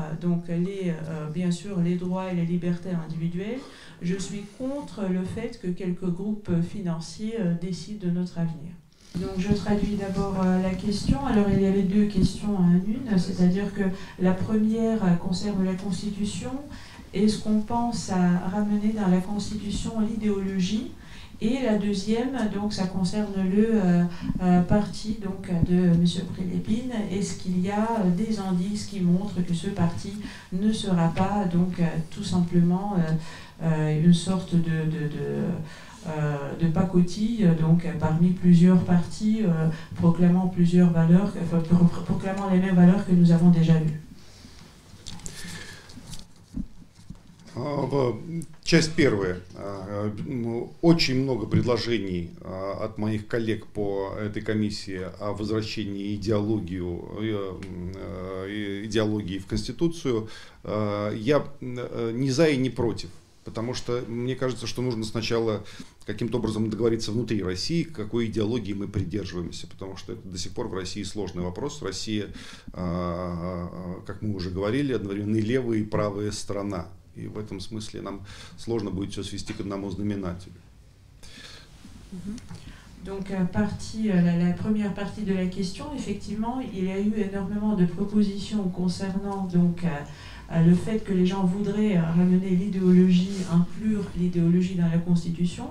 les, bien sûr, les droits et les libertés individuelles. Je suis contre le fait que quelques groupes financiers décident de notre avenir. Donc je traduis d'abord la question. Alors il y avait deux questions en une, c'est-à-dire que la première concerne la Constitution est-ce qu'on pense à ramener dans la Constitution l'idéologie et la deuxième, donc, ça concerne le euh, euh, parti donc, de M. Prélépine. Est-ce qu'il y a des indices qui montrent que ce parti ne sera pas donc, tout simplement euh, une sorte de, de, de pacotille donc, parmi plusieurs partis proclamant plusieurs valeurs, proclamant les mêmes valeurs que nous avons déjà vues А, часть первая. А, очень много предложений а, от моих коллег по этой комиссии о возвращении идеологию, идеологии в Конституцию. Я не за и не против. Потому что мне кажется, что нужно сначала каким-то образом договориться внутри России, какой идеологии мы придерживаемся. Потому что это до сих пор в России сложный вопрос. Россия, как мы уже говорили, одновременно и левая, и правая страна. И в этом смысле нам сложно будет все свести к одному знаменателю. Donc, partie, euh, la, la, première partie de la question, effectivement, il y a eu énormément de propositions concernant donc, euh, le fait que les gens voudraient ramener l'idéologie, inclure l'idéologie dans la Constitution.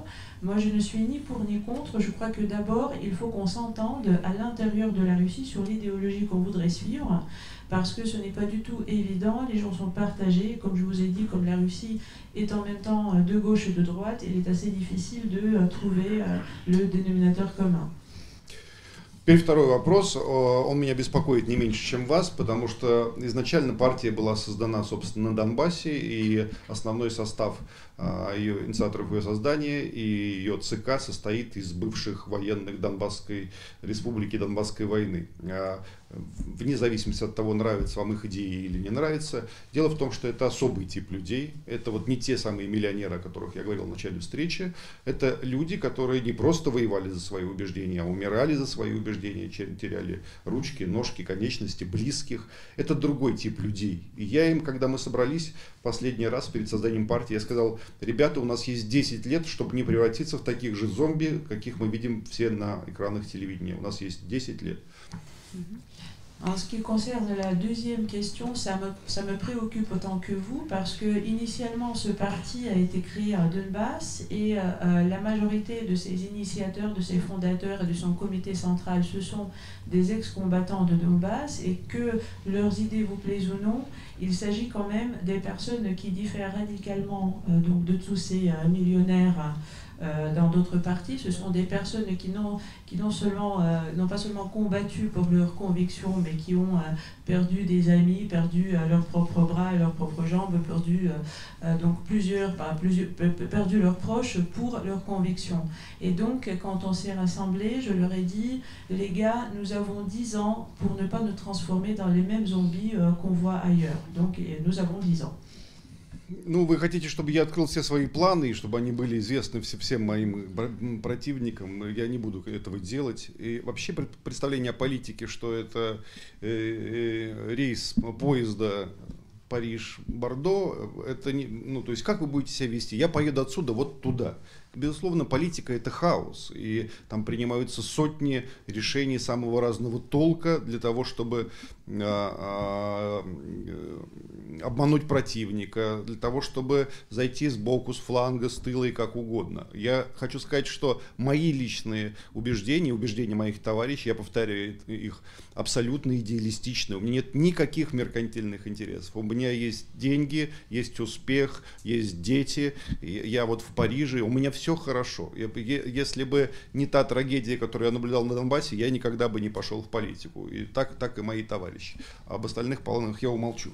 Moi, je ne suis ni pour ni contre. Je crois que d'abord, il faut qu'on s'entende à l'intérieur de la Russie sur l'idéologie qu'on voudrait suivre parce que ce n'est pas du tout évident, les gens sont partagés, comme je vous ai dit, comme la Russie est en même temps euh, de gauche et de droite, il est assez difficile de euh, trouver euh, le dénominateur commun. Теперь второй вопрос. Он меня беспокоит не меньше, чем вас, потому что изначально партия была создана, собственно, на Донбассе, и основной состав а, ее инициаторов ее создания и ее ЦК состоит из бывших военных Донбасской республики Донбасской войны. Вне зависимости от того, нравятся вам их идеи или не нравятся. Дело в том, что это особый тип людей. Это вот не те самые миллионеры, о которых я говорил в начале встречи. Это люди, которые не просто воевали за свои убеждения, а умирали за свои убеждения, теряли ручки, ножки, конечности, близких. Это другой тип людей. И я им, когда мы собрались последний раз перед созданием партии, я сказал, ребята, у нас есть 10 lет, чтобы не превратиться в таких же зомби, каких мы видим все на экранах телевидения. У нас есть 10 лет. En ce qui concerne la deuxième question, ça me, ça me préoccupe autant que vous parce que initialement ce parti a été créé à Donbass et euh, euh, la majorité de ses initiateurs, de ses fondateurs et de son comité central, ce sont des ex-combattants de Donbass et que leurs idées vous plaisent ou non, il s'agit quand même des personnes qui diffèrent radicalement euh, de tous ces millionnaires dans d'autres partis. Ce sont des personnes qui n'ont qui non seulement euh, n'ont pas seulement combattu pour leurs convictions, mais qui ont euh, perdu des amis, perdu leurs propres bras et leurs propres jambes, perdu donc plusieurs, plusieurs, perdu leurs proches pour leurs convictions. Et donc, quand on s'est rassemblés, je leur ai dit, les gars, nous avons 10 ans pour ne pas nous transformer dans les mêmes zombies qu'on voit ailleurs. Donc, nous avons 10 ans. Ну, вы хотите, чтобы я открыл все свои планы, и чтобы они были известны всем моим противникам. Я не буду этого делать. И вообще представление о политике, что это э, э, рейс поезда Париж-Бордо, это не, ну, то есть как вы будете себя вести? Я поеду отсюда вот туда. Безусловно, политика это хаос, и там принимаются сотни решений самого разного толка для того, чтобы обмануть противника, для того, чтобы зайти сбоку, с фланга, с тыла и как угодно. Я хочу сказать, что мои личные убеждения, убеждения моих товарищей, я повторяю их, абсолютно идеалистичны. У меня нет никаких меркантильных интересов. У меня есть деньги, есть успех, есть дети. Я вот в Париже, у меня все хорошо. Если бы не та трагедия, которую я наблюдал на Донбассе, я никогда бы не пошел в политику. И так, так и мои товарищи. товарищ. Об остальных планах я умолчу.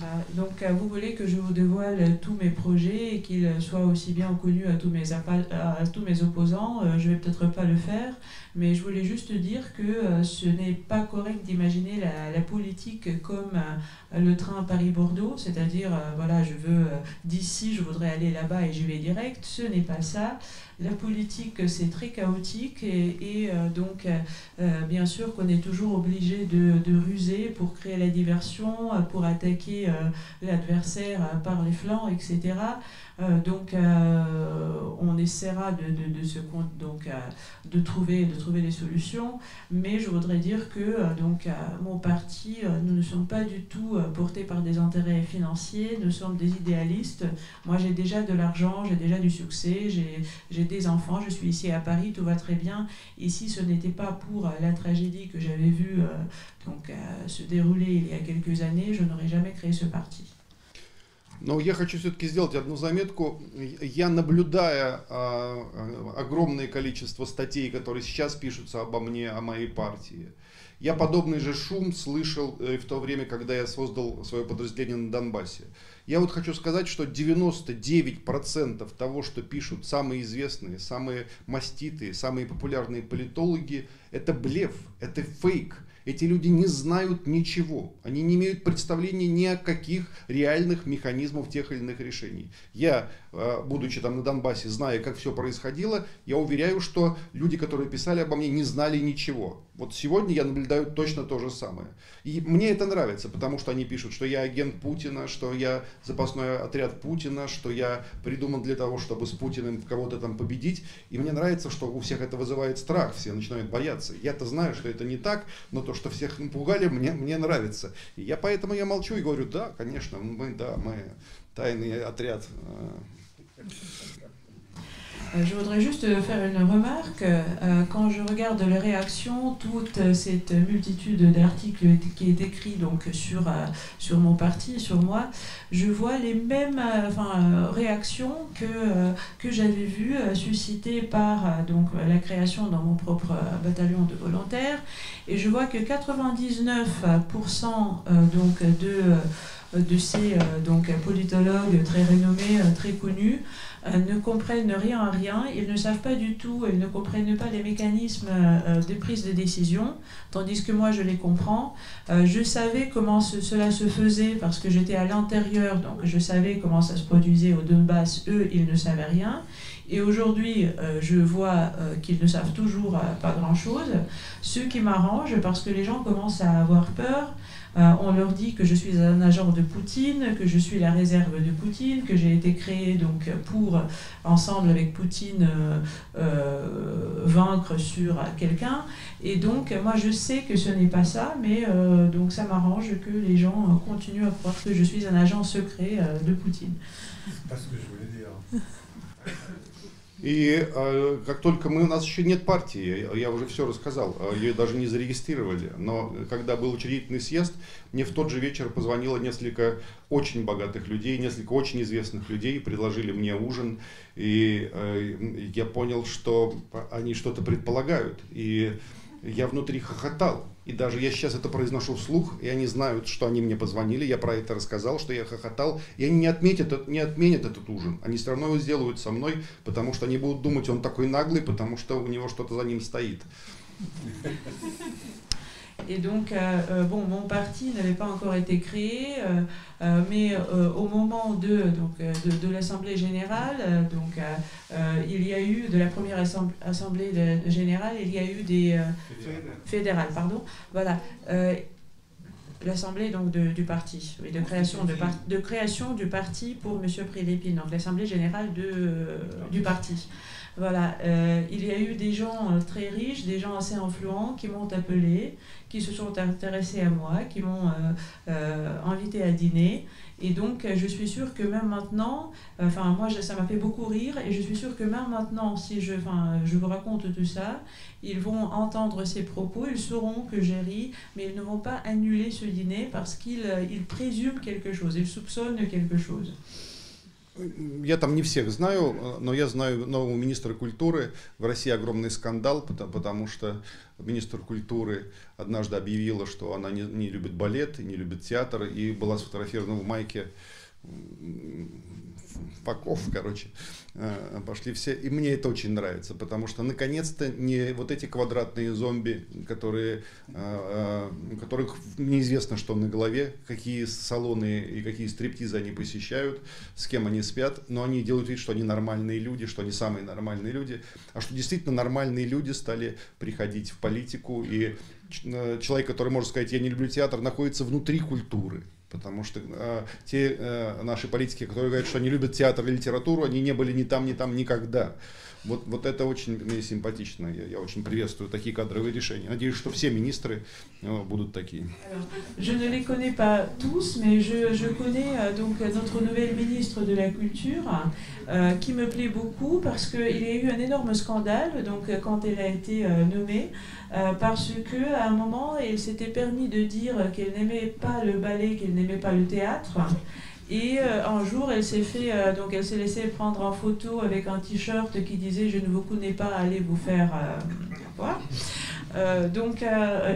Bah, donc, euh, vous voulez que je vous dévoile tous mes projets et qu'ils soient aussi bien connus à tous mes, à tous mes opposants. Euh, je vais peut-être pas le faire, mais je voulais juste dire que euh, ce n'est pas correct d'imaginer la, la, politique comme le train Paris-Bordeaux, c'est-à-dire, voilà, je veux d'ici, je voudrais aller là-bas et j'y vais direct. Ce n'est pas ça. La politique, c'est très chaotique et, euh, donc, euh, bien sûr qu'on est toujours obligé de, ruser pour créer la diversion, pour attaquer euh, l'adversaire par les flancs, etc. Euh, donc, euh, on essaiera de, de, se, donc, euh, de, trouver, de trouver des solutions. Mais je voudrais dire que donc, mon parti, nous ne sommes pas du tout portés par des intérêts financiers. Nous sommes des idéalistes. Moi, j'ai déjà de l'argent, j'ai déjà du succès, j'ai des enfants. Je suis ici à Paris, tout va très bien. Ici, ce n'était pas pour la tragédie que j'avais vue donc, se dérouler il y a quelques années. Je n'aurais jamais créé ce parti. Но я хочу все-таки сделать одну заметку. Я наблюдая а, огромное количество статей, которые сейчас пишутся обо мне, о моей партии, я подобный же шум слышал э, в то время, когда я создал свое подразделение на Донбассе. Я вот хочу сказать, что 99% того, что пишут самые известные, самые маститые, самые популярные политологи, это блеф, это фейк. Эти люди не знают ничего. Они не имеют представления ни о каких реальных механизмах тех или иных решений. Я, будучи там на Донбассе, зная, как все происходило, я уверяю, что люди, которые писали обо мне, не знали ничего. Вот сегодня я наблюдаю точно то же самое. И мне это нравится, потому что они пишут, что я агент Путина, что я запасной отряд Путина, что я придуман для того, чтобы с Путиным кого-то там победить. И мне нравится, что у всех это вызывает страх, все начинают бояться. Я-то знаю, что это не так, но то, что всех напугали, мне, мне нравится. И я поэтому я молчу и говорю, да, конечно, мы, да, мы тайный отряд. Euh, je voudrais juste faire une remarque. Euh, quand je regarde les réactions, toute cette multitude d'articles qui est écrit donc sur, euh, sur mon parti, sur moi, je vois les mêmes réactions que, que j'avais vues suscitées par donc, la création dans mon propre bataillon de volontaires. Et je vois que 99% donc, de, de ces donc, politologues très renommés, très connus, euh, ne comprennent rien à rien, ils ne savent pas du tout, ils ne comprennent pas les mécanismes euh, de prise de décision, tandis que moi je les comprends. Euh, je savais comment cela se faisait parce que j'étais à l'intérieur, donc je savais comment ça se produisait au Donbass, eux ils ne savaient rien. Et aujourd'hui, je vois qu'ils ne savent toujours pas grand-chose, ce qui m'arrange parce que les gens commencent à avoir peur euh, on leur dit que je suis un agent de Poutine, que je suis la réserve de Poutine, que j'ai été créé donc pour, ensemble avec Poutine, euh, euh, vaincre sur quelqu'un. Et donc, moi, je sais que ce n'est pas ça, mais donc ça m'arrange que les gens continuent à croire que je suis un agent secret de Poutine. C'est pas ce que je voulais dire. <laughs> И э, как только мы, у нас еще нет партии, я уже все рассказал, э, ее даже не зарегистрировали, но когда был учредительный съезд, мне в тот же вечер позвонило несколько очень богатых людей, несколько очень известных людей, предложили мне ужин, и э, я понял, что они что-то предполагают, и я внутри хохотал. И даже я сейчас это произношу вслух, и они знают, что они мне позвонили, я про это рассказал, что я хохотал, и они не отметят, не отменят этот ужин. Они все равно его сделают со мной, потому что они будут думать, он такой наглый, потому что у него что-то за ним стоит. Et donc, euh, euh, bon, mon parti n'avait pas encore été créé, euh, mais au moment de, donc, de, l'Assemblée générale, donc, il y a eu, de la première Assemblée générale, il y a eu des... fédérales, pardon. Voilà. L'Assemblée donc du parti, de création, de, de création du parti pour M. Prélépine, donc l'Assemblée générale de, du parti. Voilà, il y a eu des gens très riches, des gens assez influents qui m'ont appelé, qui se sont intéressés à moi, qui m'ont euh, euh, invité à dîner. Et donc, je suis sûre que même maintenant, enfin, moi, ça m'a fait beaucoup rire, et je suis sûre que même maintenant, si je, je vous raconte tout ça, ils vont entendre ces propos, ils sauront que j'ai ri, mais ils ne vont pas annuler ce dîner parce qu'ils ils présument quelque chose, ils soupçonnent quelque chose. Я там не всех знаю, но я знаю нового министра культуры. В России огромный скандал, потому что министр культуры однажды объявила, что она не, не любит балет, не любит театр, и была сфотографирована в майке Паков, короче, э, пошли все. И мне это очень нравится, потому что наконец-то не вот эти квадратные зомби, которые, э, э, у которых неизвестно, что на голове, какие салоны и какие стриптизы они посещают, с кем они спят, но они делают вид, что они нормальные люди, что они самые нормальные люди, а что действительно нормальные люди стали приходить в политику, и человек, который может сказать, я не люблю театр, находится внутри культуры. Потому что э, те э, наши политики, которые говорят, что они любят театр и литературу, они не были ни там, ни там никогда. Вот, вот это очень мне симпатично. Я, я очень приветствую такие кадровые решения. Надеюсь, что все министры euh, будут такие. Je ne les connais pas tous, mais je, je connais euh, donc notre nouvelle ministre de la Culture euh, qui me plaît beaucoup parce qu'il y a eu un énorme scandale donc, quand elle a été euh, nommée. Euh, parce que à un moment, elle s'était permis de dire qu'elle n'aimait pas le ballet, qu'elle n'aimait pas le théâtre. Et euh, un jour, elle s'est fait, euh, donc elle s'est laissée prendre en photo avec un t-shirt qui disait "Je ne vous connais pas, allez vous faire voir". donc,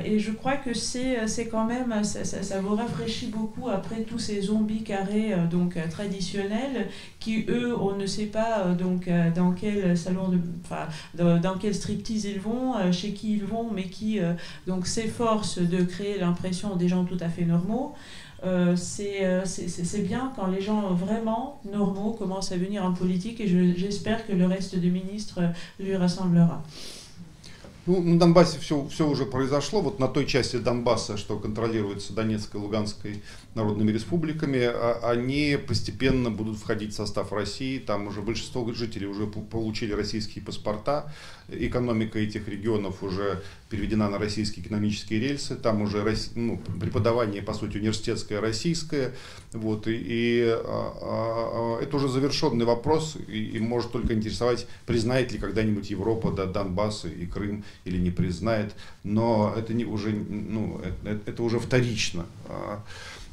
et je crois que c'est, quand même, ça, ça, vous rafraîchit beaucoup après tous ces zombies carrés donc traditionnels qui eux, on ne sait pas donc dans quel salon, de, dans quel striptease ils vont, chez qui ils vont, mais qui donc s'efforcent de créer l'impression des gens tout à fait normaux. Euh, euh, c'est bien quand les gens vraiment normaux commencent à venir en politique et j'espère que le reste des ministres lui rassemblera. Ну, на Донбассе все, все уже произошло. Вот на той части Донбасса, что контролируется Донецкой и Луганской народными республиками, а, они постепенно будут входить в состав России. Там уже большинство жителей уже получили российские паспорта. Экономика этих регионов уже переведена на российские экономические рельсы. Там уже ну, преподавание, по сути, университетское российское. Вот, и, и а, а, это уже завершенный вопрос и, и может только интересовать, признает ли когда-нибудь Европа да, Донбасс и Крым или не признает, но это не уже, ну, это, это уже вторично.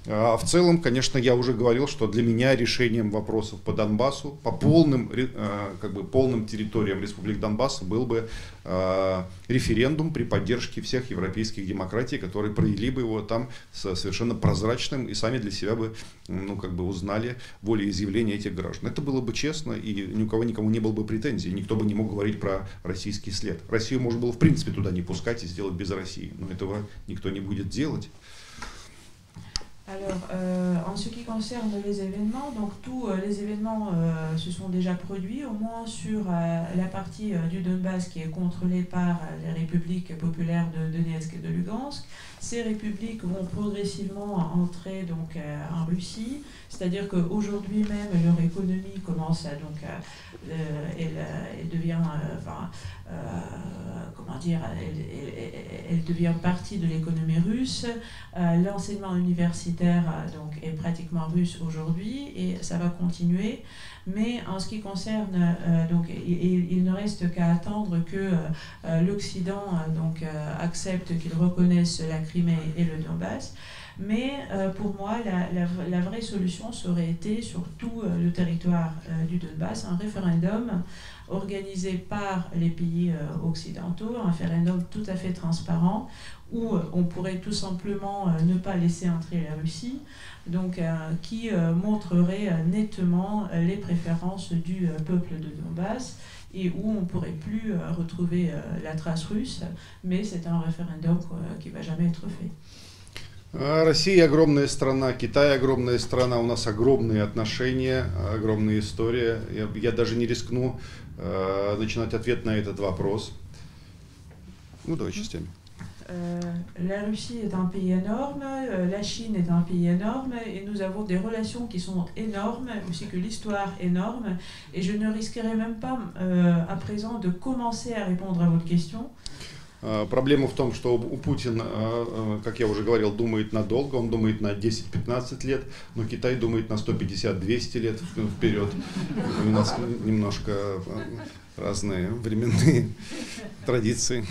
А, а в целом, конечно, я уже говорил, что для меня решением вопросов по Донбассу, по полным, э, как бы, полным территориям Республики Донбасса был бы э, референдум при поддержке всех европейских демократий, которые провели бы его там совершенно прозрачным и сами для себя бы, ну, как бы узнали волеизъявление этих граждан. Это было бы честно, и ни у кого никому не было бы претензий, никто бы не мог говорить про российский след. Россию можно было в принципе туда не пускать и сделать без России, но этого никто не будет делать. Alors, euh, en ce qui concerne les événements, donc tous euh, les événements euh, se sont déjà produits, au moins sur la partie du Donbass qui est contrôlée par les républiques populaires de Donetsk et de Lugansk. Ces républiques vont progressivement entrer donc en Russie, c'est-à-dire qu'aujourd'hui même leur économie commence à donc elle, devient enfin, comment dire elle, devient partie de l'économie russe. L'enseignement universitaire euh, donc, est pratiquement russe aujourd'hui et ça va continuer. Mais en ce qui concerne, euh, donc, il, ne reste qu'à attendre que euh, l'Occident donc accepte qu'il reconnaisse la Crimée et le Donbass. Mais pour moi, la, la, vraie solution serait été sur tout le territoire du Donbass, un référendum organisé par les pays occidentaux, un référendum tout à fait transparent où euh, on pourrait tout simplement euh, ne pas laisser entrer la Russie, donc euh, qui montrerait nettement les préférences du peuple de Donbass et où on ne pourrait plus retrouver la trace russe, mais c'est un référendum qui ne va jamais être fait. Россия огромная страна, Китай огромная страна, у нас огромные отношения, огромная история. Я, я даже не рискну э, начинать ответ на этот вопрос. Ну, давай частями. Euh, la Russie est un pays énorme, euh, la Chine est un pays énorme, et nous avons des relations qui sont énormes, aussi que l'histoire énorme. Et je ne risquerai même pas euh, à présent de commencer à répondre à votre question. Проблема в том, что у Путина, как я уже говорил, думает надолго, он думает на 10-15 лет, но Китай думает на 150-200 лет вперед. У нас немножко разные временные <laughs> традиции.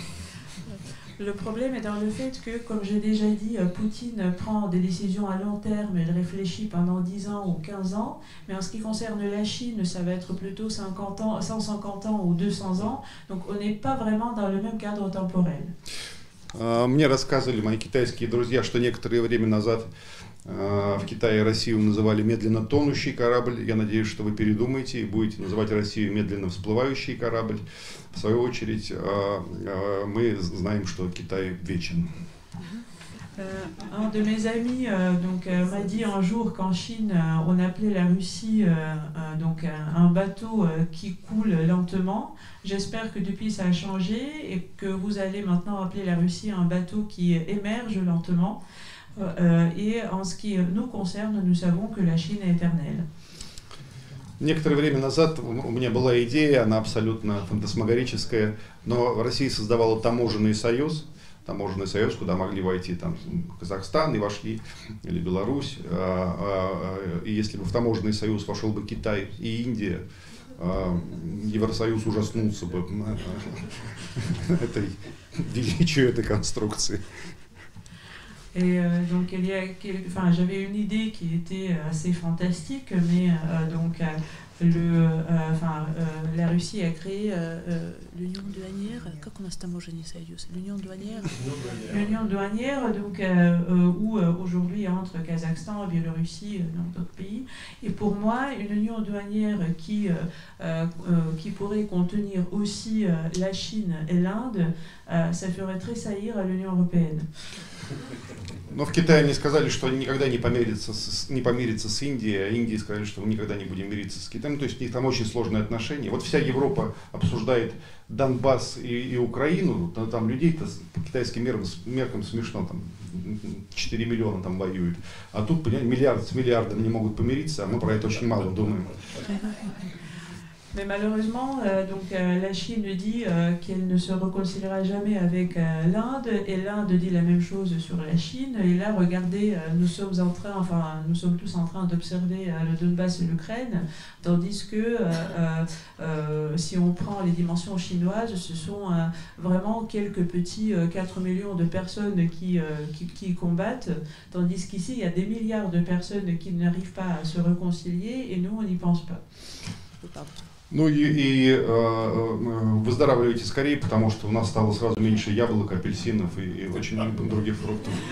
Le problème est dans le fait que, comme j'ai déjà dit, euh, Poutine prend des décisions à long terme, il réfléchit pendant 10 ans ou 15 ans, mais en ce qui concerne la Chine, ça va être plutôt 50 ans, 150 ans ou 200 ans, donc on n'est pas vraiment dans le même cadre temporel. Мне рассказывали мои китайские друзья, что некоторое время назад в Китае Россию называли медленно тонущий корабль. Я надеюсь, что вы передумаете и будете называть Россию медленно всплывающий корабль. В свою очередь, мы знаем, что Китай вечен. Euh, un de mes amis euh, donc euh, m'a dit un jour qu'en Chine euh, on appelait la Russie euh, donc un bateau qui coule lentement. J'espère que depuis ça a changé et que vous allez maintenant appeler la Russie un bateau qui émerge lentement. Euh, et en ce qui nous concerne, nous savons que la Chine est éternelle. Некоторое время назад у меня была идея, она абсолютно фантасмагорическая, но Россия создавала таможенный союз, таможенный союз, куда могли войти там Казахстан и вошли, или Беларусь. А, а, и если бы в таможенный союз вошел бы Китай и Индия, а, Евросоюз ужаснулся бы <laughs> этой величию этой конструкции. Et euh, donc, il y a, enfin, j'avais une idée qui était assez fantastique, mais euh, donc le, euh, enfin, la Russie a créé l'union douanière. Comment L'union douanière. L'union douanière, donc où aujourd'hui entre Kazakhstan, Biélorussie, et d'autres pays. Et pour moi, une union douanière qui qui pourrait contenir aussi la Chine et l'Inde, ça ferait tressaillir l'Union européenne. Но в Китае они сказали, что они никогда не помирятся с, не помирятся с Индией, а Индии сказали, что мы никогда не будем мириться с Китаем. Украину, то есть у них там очень сложные отношения. Вот вся Европа обсуждает Донбасс и, и Украину, там, там людей-то по китайским меркам, меркам смешно, там 4 миллиона там воюют. А тут, понимаете, миллиард с миллиардом не могут помириться, а мы про это очень мало думаем. Mais malheureusement, euh, donc, euh, la Chine dit euh, qu'elle ne se réconciliera jamais avec l'Inde et l'Inde dit la même chose sur la Chine. Et là, regardez, nous sommes en train, enfin, nous sommes tous en train d'observer le Donbass et l'Ukraine, tandis que si on prend les dimensions chinoises, ce sont vraiment quelques petits euh, 4 millions de personnes qui, qui, combattent, tandis qu'ici, il y a des milliards de personnes qui n'arrivent pas à se réconcilier et nous, on n'y pense pas. Ну и, и э, э, выздоравливайте скорее, потому что у нас стало сразу меньше яблок, апельсинов и, и очень многих других фруктов. <laughs>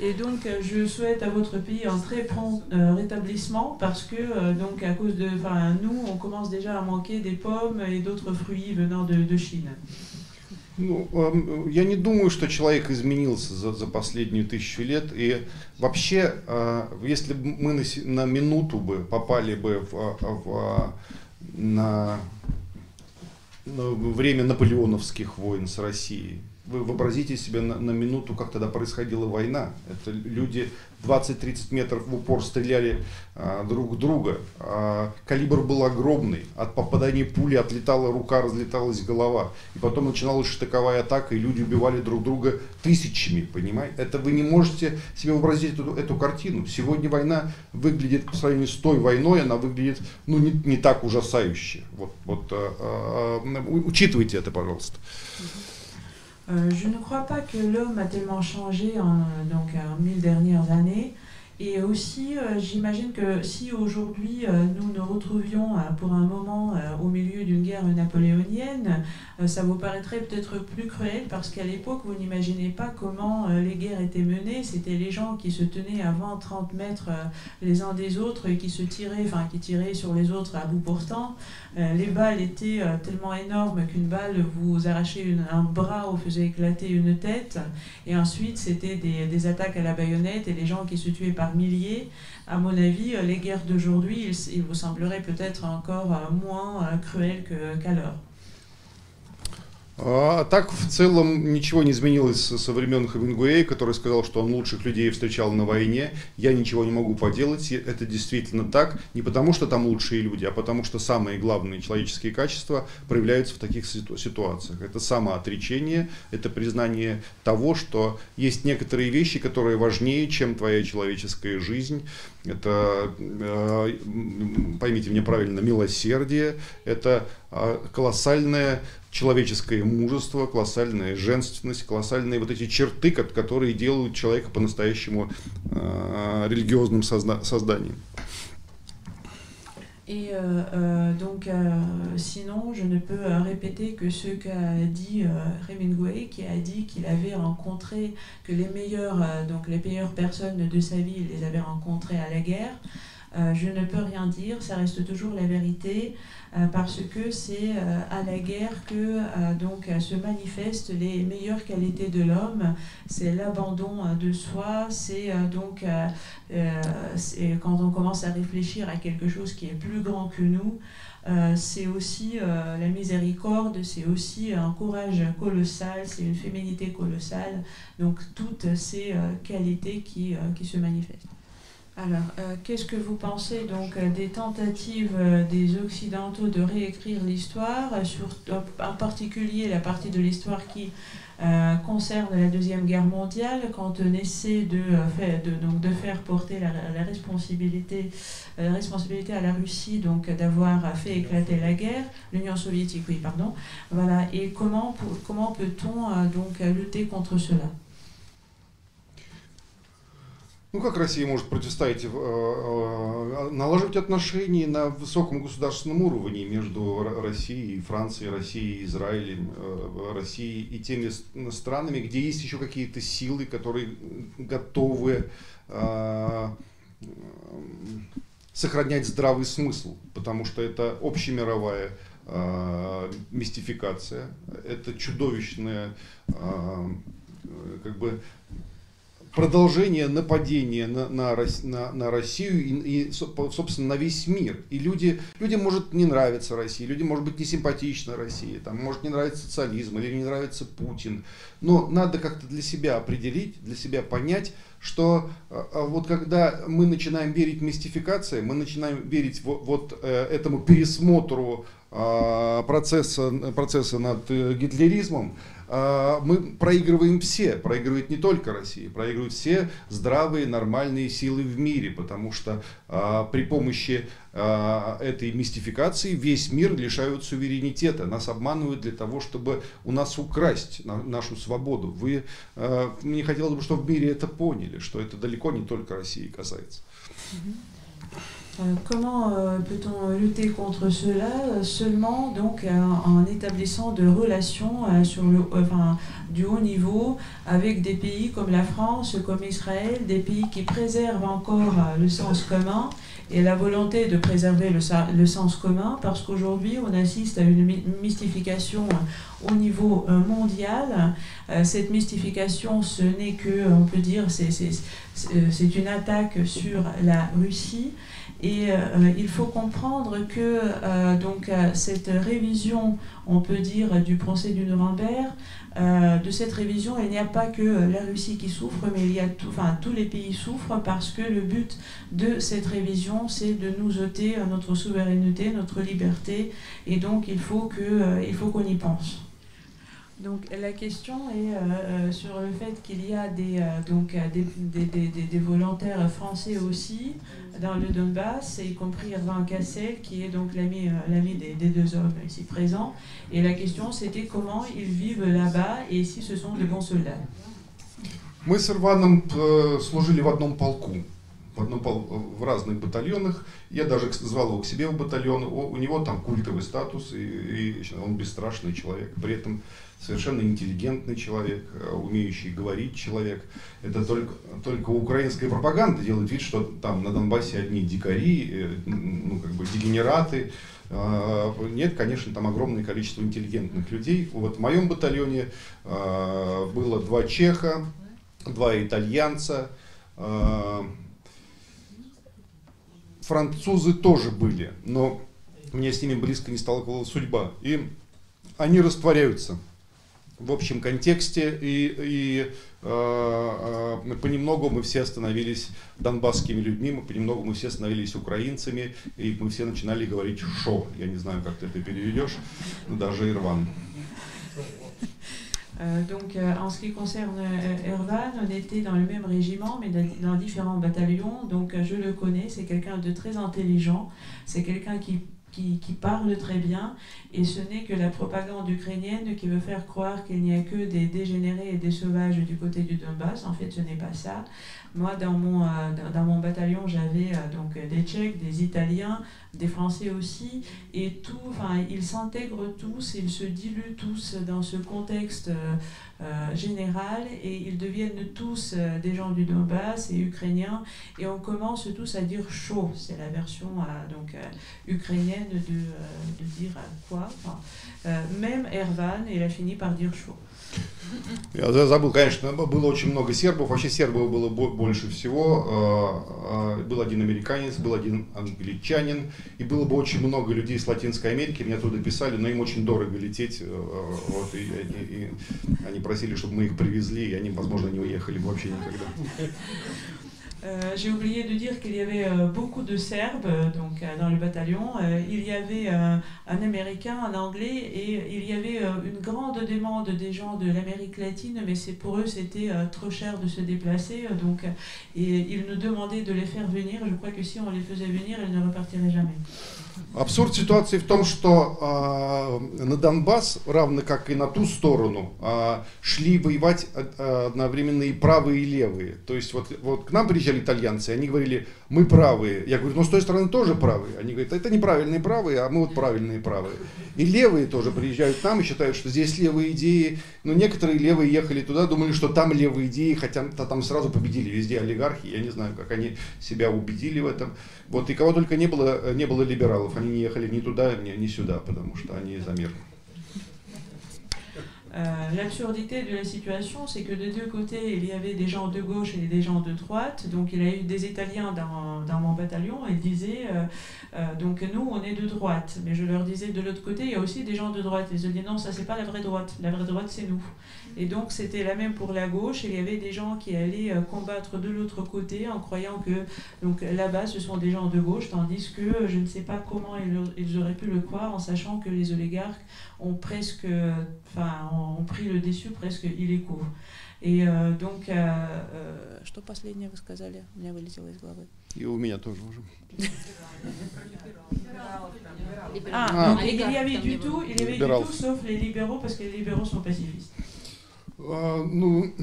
Et donc, euh, je souhaite à votre pays un très prompt euh, rétablissement parce que, euh, donc, à cause de. Enfin, nous, on commence déjà à manquer des pommes et d'autres fruits venant de, de Chine. Ну, эм, я не думаю, что человек изменился за, за последнюю тысячу лет. И вообще, э, если бы мы на, на минуту бы попали бы в, в- на, время наполеоновских войн с Россией, вы вообразите себе на, на минуту, как тогда происходила война. Это люди 20-30 метров в упор стреляли а, друг друга. А, калибр был огромный. От попадания пули отлетала рука, разлеталась голова. И потом начиналась штыковая атака, и люди убивали друг друга тысячами, понимаете? Это вы не можете себе вообразить эту, эту картину. Сегодня война выглядит, по сравнению с той войной, она выглядит ну, не, не так ужасающе. Вот, вот, а, а, учитывайте это, пожалуйста. Euh, je ne crois pas que l'homme a tellement changé en, donc, en mille dernières années. Et aussi, euh, j'imagine que si aujourd'hui euh, nous nous retrouvions euh, pour un moment au milieu d'une guerre napoléonienne, ça vous paraîtrait peut-être plus cruel parce qu'à l'époque, vous n'imaginez pas comment les guerres étaient menées. C'était les gens qui se tenaient à 20-30 mètres euh, les uns des autres et qui se tiraient, enfin qui tiraient sur les autres à bout portant. Les balles étaient tellement énormes qu'une balle vous arrachait un bras ou faisait éclater une tête. Et ensuite, c'était des, des attaques à la baïonnette et les gens qui se tuaient par milliers. À mon avis, les guerres d'aujourd'hui, il, vous semblerait peut-être encore euh, moins euh, cruelles que- qu'alors. А так в целом ничего не изменилось со, времен Хемингуэя, который сказал, что он лучших людей встречал на войне. Я ничего не могу поделать. Это действительно так. Не потому, что там лучшие люди, а потому, что самые главные человеческие качества проявляются в таких ситу- ситуациях. Это самоотречение, это признание того, что есть некоторые вещи, которые важнее, чем твоя человеческая жизнь. Это, э, поймите меня правильно, милосердие, это э, колоссальное человеческое мужество, колоссальная женственность, колоссальные вот эти черты, ко- которые делают человека по-настоящему э, религиозным созна- созданием. Et euh, euh, donc, euh, sinon, je ne peux euh, répéter que ce qu'a dit euh, Hemingway, qui a dit qu'il avait rencontré, que les meilleures, euh, donc les meilleures personnes de sa vie, il les avait rencontrées à la guerre. Euh, je ne peux rien dire, ça reste toujours la vérité, euh, parce que c'est euh, à la guerre que euh, donc euh, se manifestent les meilleures qualités de l'homme. C'est l'abandon euh, de soi, c'est euh, donc euh, euh, quand on commence à réfléchir à quelque chose qui est plus grand que nous. Euh, c'est aussi euh, la miséricorde, c'est aussi un courage colossal, c'est une féminité colossale. Donc toutes ces euh, qualités qui, euh, qui se manifestent. Alors, euh, qu'est-ce que vous pensez donc euh, des tentatives euh, des Occidentaux de réécrire l'histoire, en particulier la partie de l'histoire qui concerne la Deuxième Guerre mondiale, quand on essaie de, de, donc, de faire porter la, responsabilité, responsabilité à la Russie donc d'avoir fait éclater la guerre, l'Union soviétique, oui, pardon. Voilà, et comment, comment peut-on donc lutter contre cela? Ну как Россия может противостоять, э, э, налаживать отношения на высоком государственном уровне между Россией Францией, Россией Израилем, э, Россией и теми странами, где есть еще какие-то силы, которые готовы сохранять здравый смысл, потому что это общемировая мистификация, это чудовищная как бы продолжение нападения на, на, на, на Россию и, и, собственно, на весь мир. И люди, людям может не нравиться Россия, людям может быть не симпатична Россия, там, может не нравится социализм или не нравится Путин. Но надо как-то для себя определить, для себя понять, что а, а вот когда мы начинаем верить мистификации, мы начинаем верить вот, вот э, этому пересмотру а, процесса, процесса над э, гитлеризмом, мы проигрываем все, проигрывает не только Россия, проигрывают все здравые, нормальные силы в мире, потому что а, при помощи а, этой мистификации весь мир лишают суверенитета, нас обманывают для того, чтобы у нас украсть нашу свободу. Вы, мне хотелось бы, чтобы в мире это поняли, что это далеко не только России касается. Euh, comment euh, peut-on lutter contre cela? Seulement donc en établissant de relations euh, sur le, enfin, du haut niveau avec des pays comme la France, comme Israël, des pays qui préservent encore le sens commun et la volonté de préserver le, le sens commun, parce qu'aujourd'hui on assiste à une mystification au niveau mondial. Cette mystification, ce n'est que, on peut dire, c'est une attaque sur la Russie. Et euh, il faut comprendre que euh, donc, euh, cette révision, on peut dire, du procès du Nuremberg, de cette révision, il n'y a pas que la Russie qui souffre, mais il y a tout, enfin, tous les pays souffrent parce que le but de cette révision, c'est de nous ôter notre souveraineté, notre liberté, et donc il faut qu'on y pense. Donc la question est euh, euh, sur le fait qu'il y a des, euh, donc, des, des, des, volontaires français aussi dans le Donbass, y compris Irvin Cassel, qui est donc l'ami l'ami des, deux hommes ici présents. Et la question c'était comment ils vivent là-bas et si ce sont de bons soldats. Мы с Ирваном служили в одном полку. В, одном, в разных батальонах. Я даже звал его к себе в батальон. У, него там культовый статус, и, и он бесстрашный человек. При этом совершенно интеллигентный человек, э, умеющий говорить человек. Это только, только украинская пропаганда делает вид, что там на Донбассе одни дикари, э, ну, как бы дегенераты. А, нет, конечно, там огромное количество интеллигентных людей. Вот в моем батальоне а, было два чеха, два итальянца, а, французы тоже были, но мне с ними близко не сталкивала судьба. И они растворяются в общем контексте, и, и э, э, понемногу мы все становились донбасскими людьми, мы понемногу мы все становились украинцами, и мы все начинали говорить «шо». Я не знаю, как ты это переведешь, но даже Ирван. Euh, donc, euh, en ce qui concerne euh, Ervan, on était dans le même régiment, mais dans différents bataillons. Donc, je le connais, c'est quelqu'un de très intelligent, c'est quelqu'un qui, qui, parle très bien, et ce n'est que la propagande ukrainienne qui veut faire croire qu'il n'y a que des dégénérés et des sauvages du côté du Donbass. En fait, ce n'est pas ça. Moi, dans mon, dans mon bataillon, j'avais donc des Tchèques, des Italiens, des Français aussi, et tout, enfin, ils s'intègrent tous, ils se diluent tous dans ce contexte euh, euh, général, et ils deviennent tous euh, des gens du Donbass et ukrainiens, et on commence tous à dire chaud, c'est la version donc ukrainienne de, de dire quoi. Même Ervan, il a fini par dire chaud. Я забыл, конечно, было очень много сербов, вообще сербов было больше всего. А, а, был один американец, был один англичанин, и было бы очень много людей с Латинской Америки, мне оттуда писали, но им очень дорого лететь, э, вот, и, и, и они просили, чтобы мы их привезли, и они, возможно, не уехали бы вообще никогда. Euh, j'ai oublié de dire qu'il y avait euh, beaucoup de Serbes donc, euh, dans le bataillon. il y avait un Américain, un Anglais, et il y avait une grande demande des gens de l'Amérique latine, mais c'est pour eux c'était trop cher de se déplacer. donc, et ils nous demandaient de les faire venir. Je crois que si on les faisait venir, ils ne repartiraient jamais. Абсурд ситуации в том, что э, на Донбасс, равно как и на ту сторону, э, шли воевать э, одновременно и правые, и левые. То есть вот, вот к нам приезжали итальянцы, они говорили, мы правые. Я говорю, ну с той стороны тоже правые. Они говорят, это неправильные правые, а мы вот правильные правые. И левые тоже приезжают к нам и считают, что здесь левые идеи. Но некоторые левые ехали туда, думали, что там левые идеи, хотя там сразу победили везде олигархи. Я не знаю, как они себя убедили в этом. Вот и кого только не было, не было либералов. Они не ехали ни туда, ни, ни сюда, потому что они за мир. Euh, l'absurdité de la situation, c'est que de deux côtés, il y avait des gens de gauche et des gens de droite. Donc, il y a eu des Italiens dans, mon bataillon. Ils disaient, euh, euh, donc nous, on est de droite. Mais je leur disais, de l'autre côté, il y a aussi des gens de droite. Ils se disaient, non, ça, c'est pas la vraie droite. La vraie droite, c'est nous. Et donc, c'était la même pour la gauche. il y avait des gens qui allaient combattre de l'autre côté en croyant que donc là-bas, ce sont des gens de gauche, tandis que je ne sais pas comment ils, ils auraient pu le croire en sachant que les oligarques ont presque, enfin, ont pris le déçu presque illico. Et euh, donc... Euh, euh, Что последнее вы сказали? У меня вылетело из головы. <laughs> И у меня тоже уже. Ah, il y avait du tout, il y avait du tout, sauf les libéraux, parce que les libéraux sont pacifistes. Ну,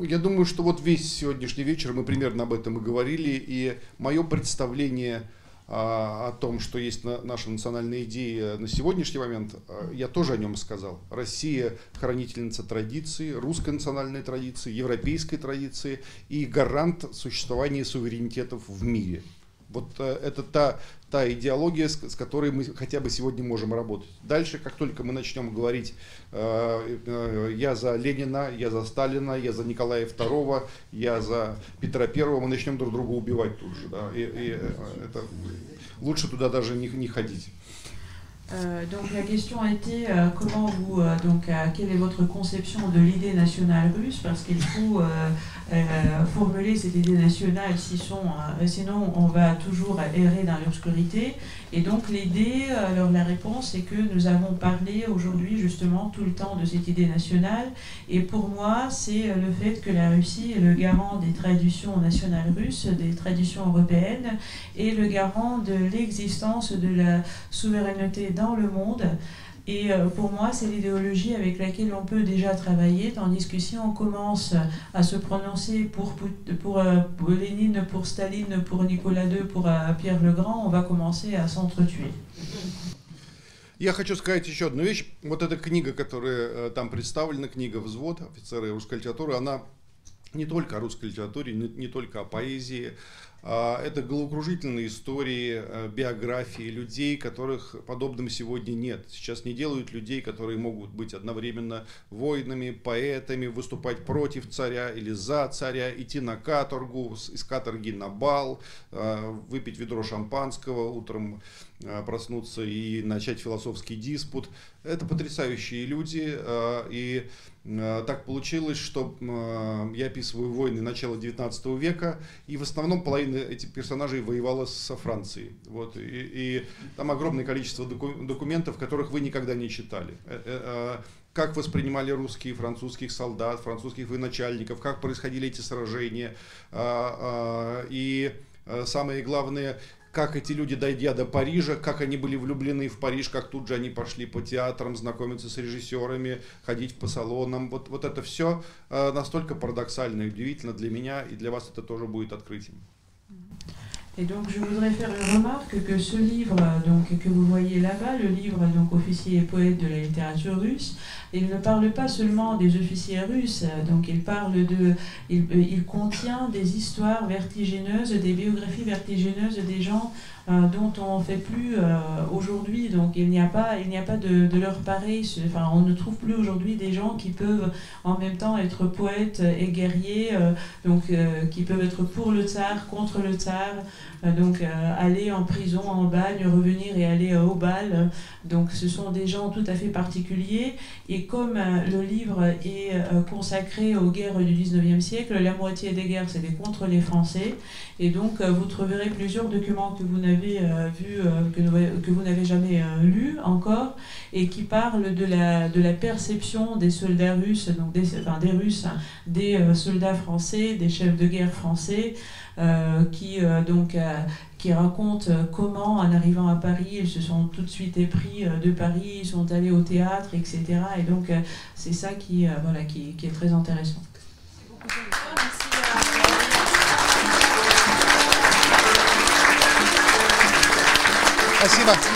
я думаю, что вот весь сегодняшний вечер мы примерно об этом и говорили, и мое представление о том, что есть наша национальная идея на сегодняшний момент, а, я тоже о нем сказал. Россия хранительница традиции, русской национальной традиции, европейской традиции и гарант существования суверенитетов в мире. Вот э, это та, та идеология, с, которой мы хотя бы сегодня можем работать. Дальше, как только мы начнем говорить, э, э, я за Ленина, я за Сталина, я за Николая II, я за Петра Первого, мы начнем друг друга убивать тут же. Да? И, и это, лучше туда даже не, не ходить. Euh, donc la question a été euh, comment vous euh, donc quelle est votre conception de l'idée nationale russe? Parce qu'il faut formuler cette idée nationale, sinon on va toujours errer dans l'obscurité. Et donc l'idée, alors la réponse, c'est que nous avons parlé aujourd'hui justement tout le temps de cette idée nationale. Et pour moi, c'est le fait que la Russie est le garant des traditions nationales russes, des traditions européennes, et le garant de l'existence de la souveraineté dans le monde. Et euh, pour moi, c'est l'idéologie avec laquelle on peut déjà travailler, tandis que si on commence à se prononcer pour, pour, euh, pour Lénine, pour Staline, pour Nicolas II, pour euh, Pierre le Grand, on va commencer à s'entretuer. Я хочу сказать еще одну вещь. Вот эта книга, которая там представлена, книга «Взвод. Офицеры русской литературы», она не только о русской литературе, не, не только о поэзии, а, это головокружительные истории, э, биографии людей, которых подобным сегодня нет. Сейчас не делают людей, которые могут быть одновременно воинами, поэтами, выступать против царя или за царя, идти на каторгу, из каторги на бал, э, выпить ведро шампанского, утром проснуться и начать философский диспут. Это потрясающие люди, и так получилось, что я описываю войны начала 19 века, и в основном половина этих персонажей воевала со Францией. Вот, и, и там огромное количество документов, которых вы никогда не читали. Э, э, как воспринимали русские, французских солдат, французских военачальников, как происходили эти сражения. И самое главное, как эти люди, дойдя до Парижа, как они были влюблены в Париж, как тут же они пошли по театрам, знакомиться с режиссерами, ходить по салонам. Вот, вот это все настолько парадоксально и удивительно для меня, и для вас это тоже будет открытием. Et donc je voudrais faire une remarque que ce livre donc, que vous voyez là-bas, le livre donc officier et poète de la littérature russe, il ne parle pas seulement des officiers russes, donc il parle de, il, il contient des histoires vertigineuses, des biographies vertigineuses des gens euh, dont on ne fait plus euh, aujourd'hui. Donc il n'y a pas, il n'y a pas de, de, leur pareil. Enfin, on ne trouve plus aujourd'hui des gens qui peuvent en même temps être poètes et guerriers, euh, donc qui peuvent être pour le tsar, contre le tsar, donc aller en prison, en bagne, revenir et aller au bal. Donc ce sont des gens tout à fait particuliers. Et comme le livre est consacré aux guerres du 19e siècle, la moitié des guerres c'était contre les Français. Et donc vous trouverez plusieurs documents que vous n'avez euh, vu, euh, que, que, vous n'avez jamais euh, lu encore, et qui parle de la, de la perception des soldats russes, donc des, enfin, des Russes, hein, des soldats français, des chefs de guerre français, qui donc qui racontent comment, en arrivant à Paris, ils se sont tout de suite épris de Paris, ils sont allés au théâtre, etc. Et donc, c'est ça qui, voilà, qui, qui, est très intéressant. Спасибо.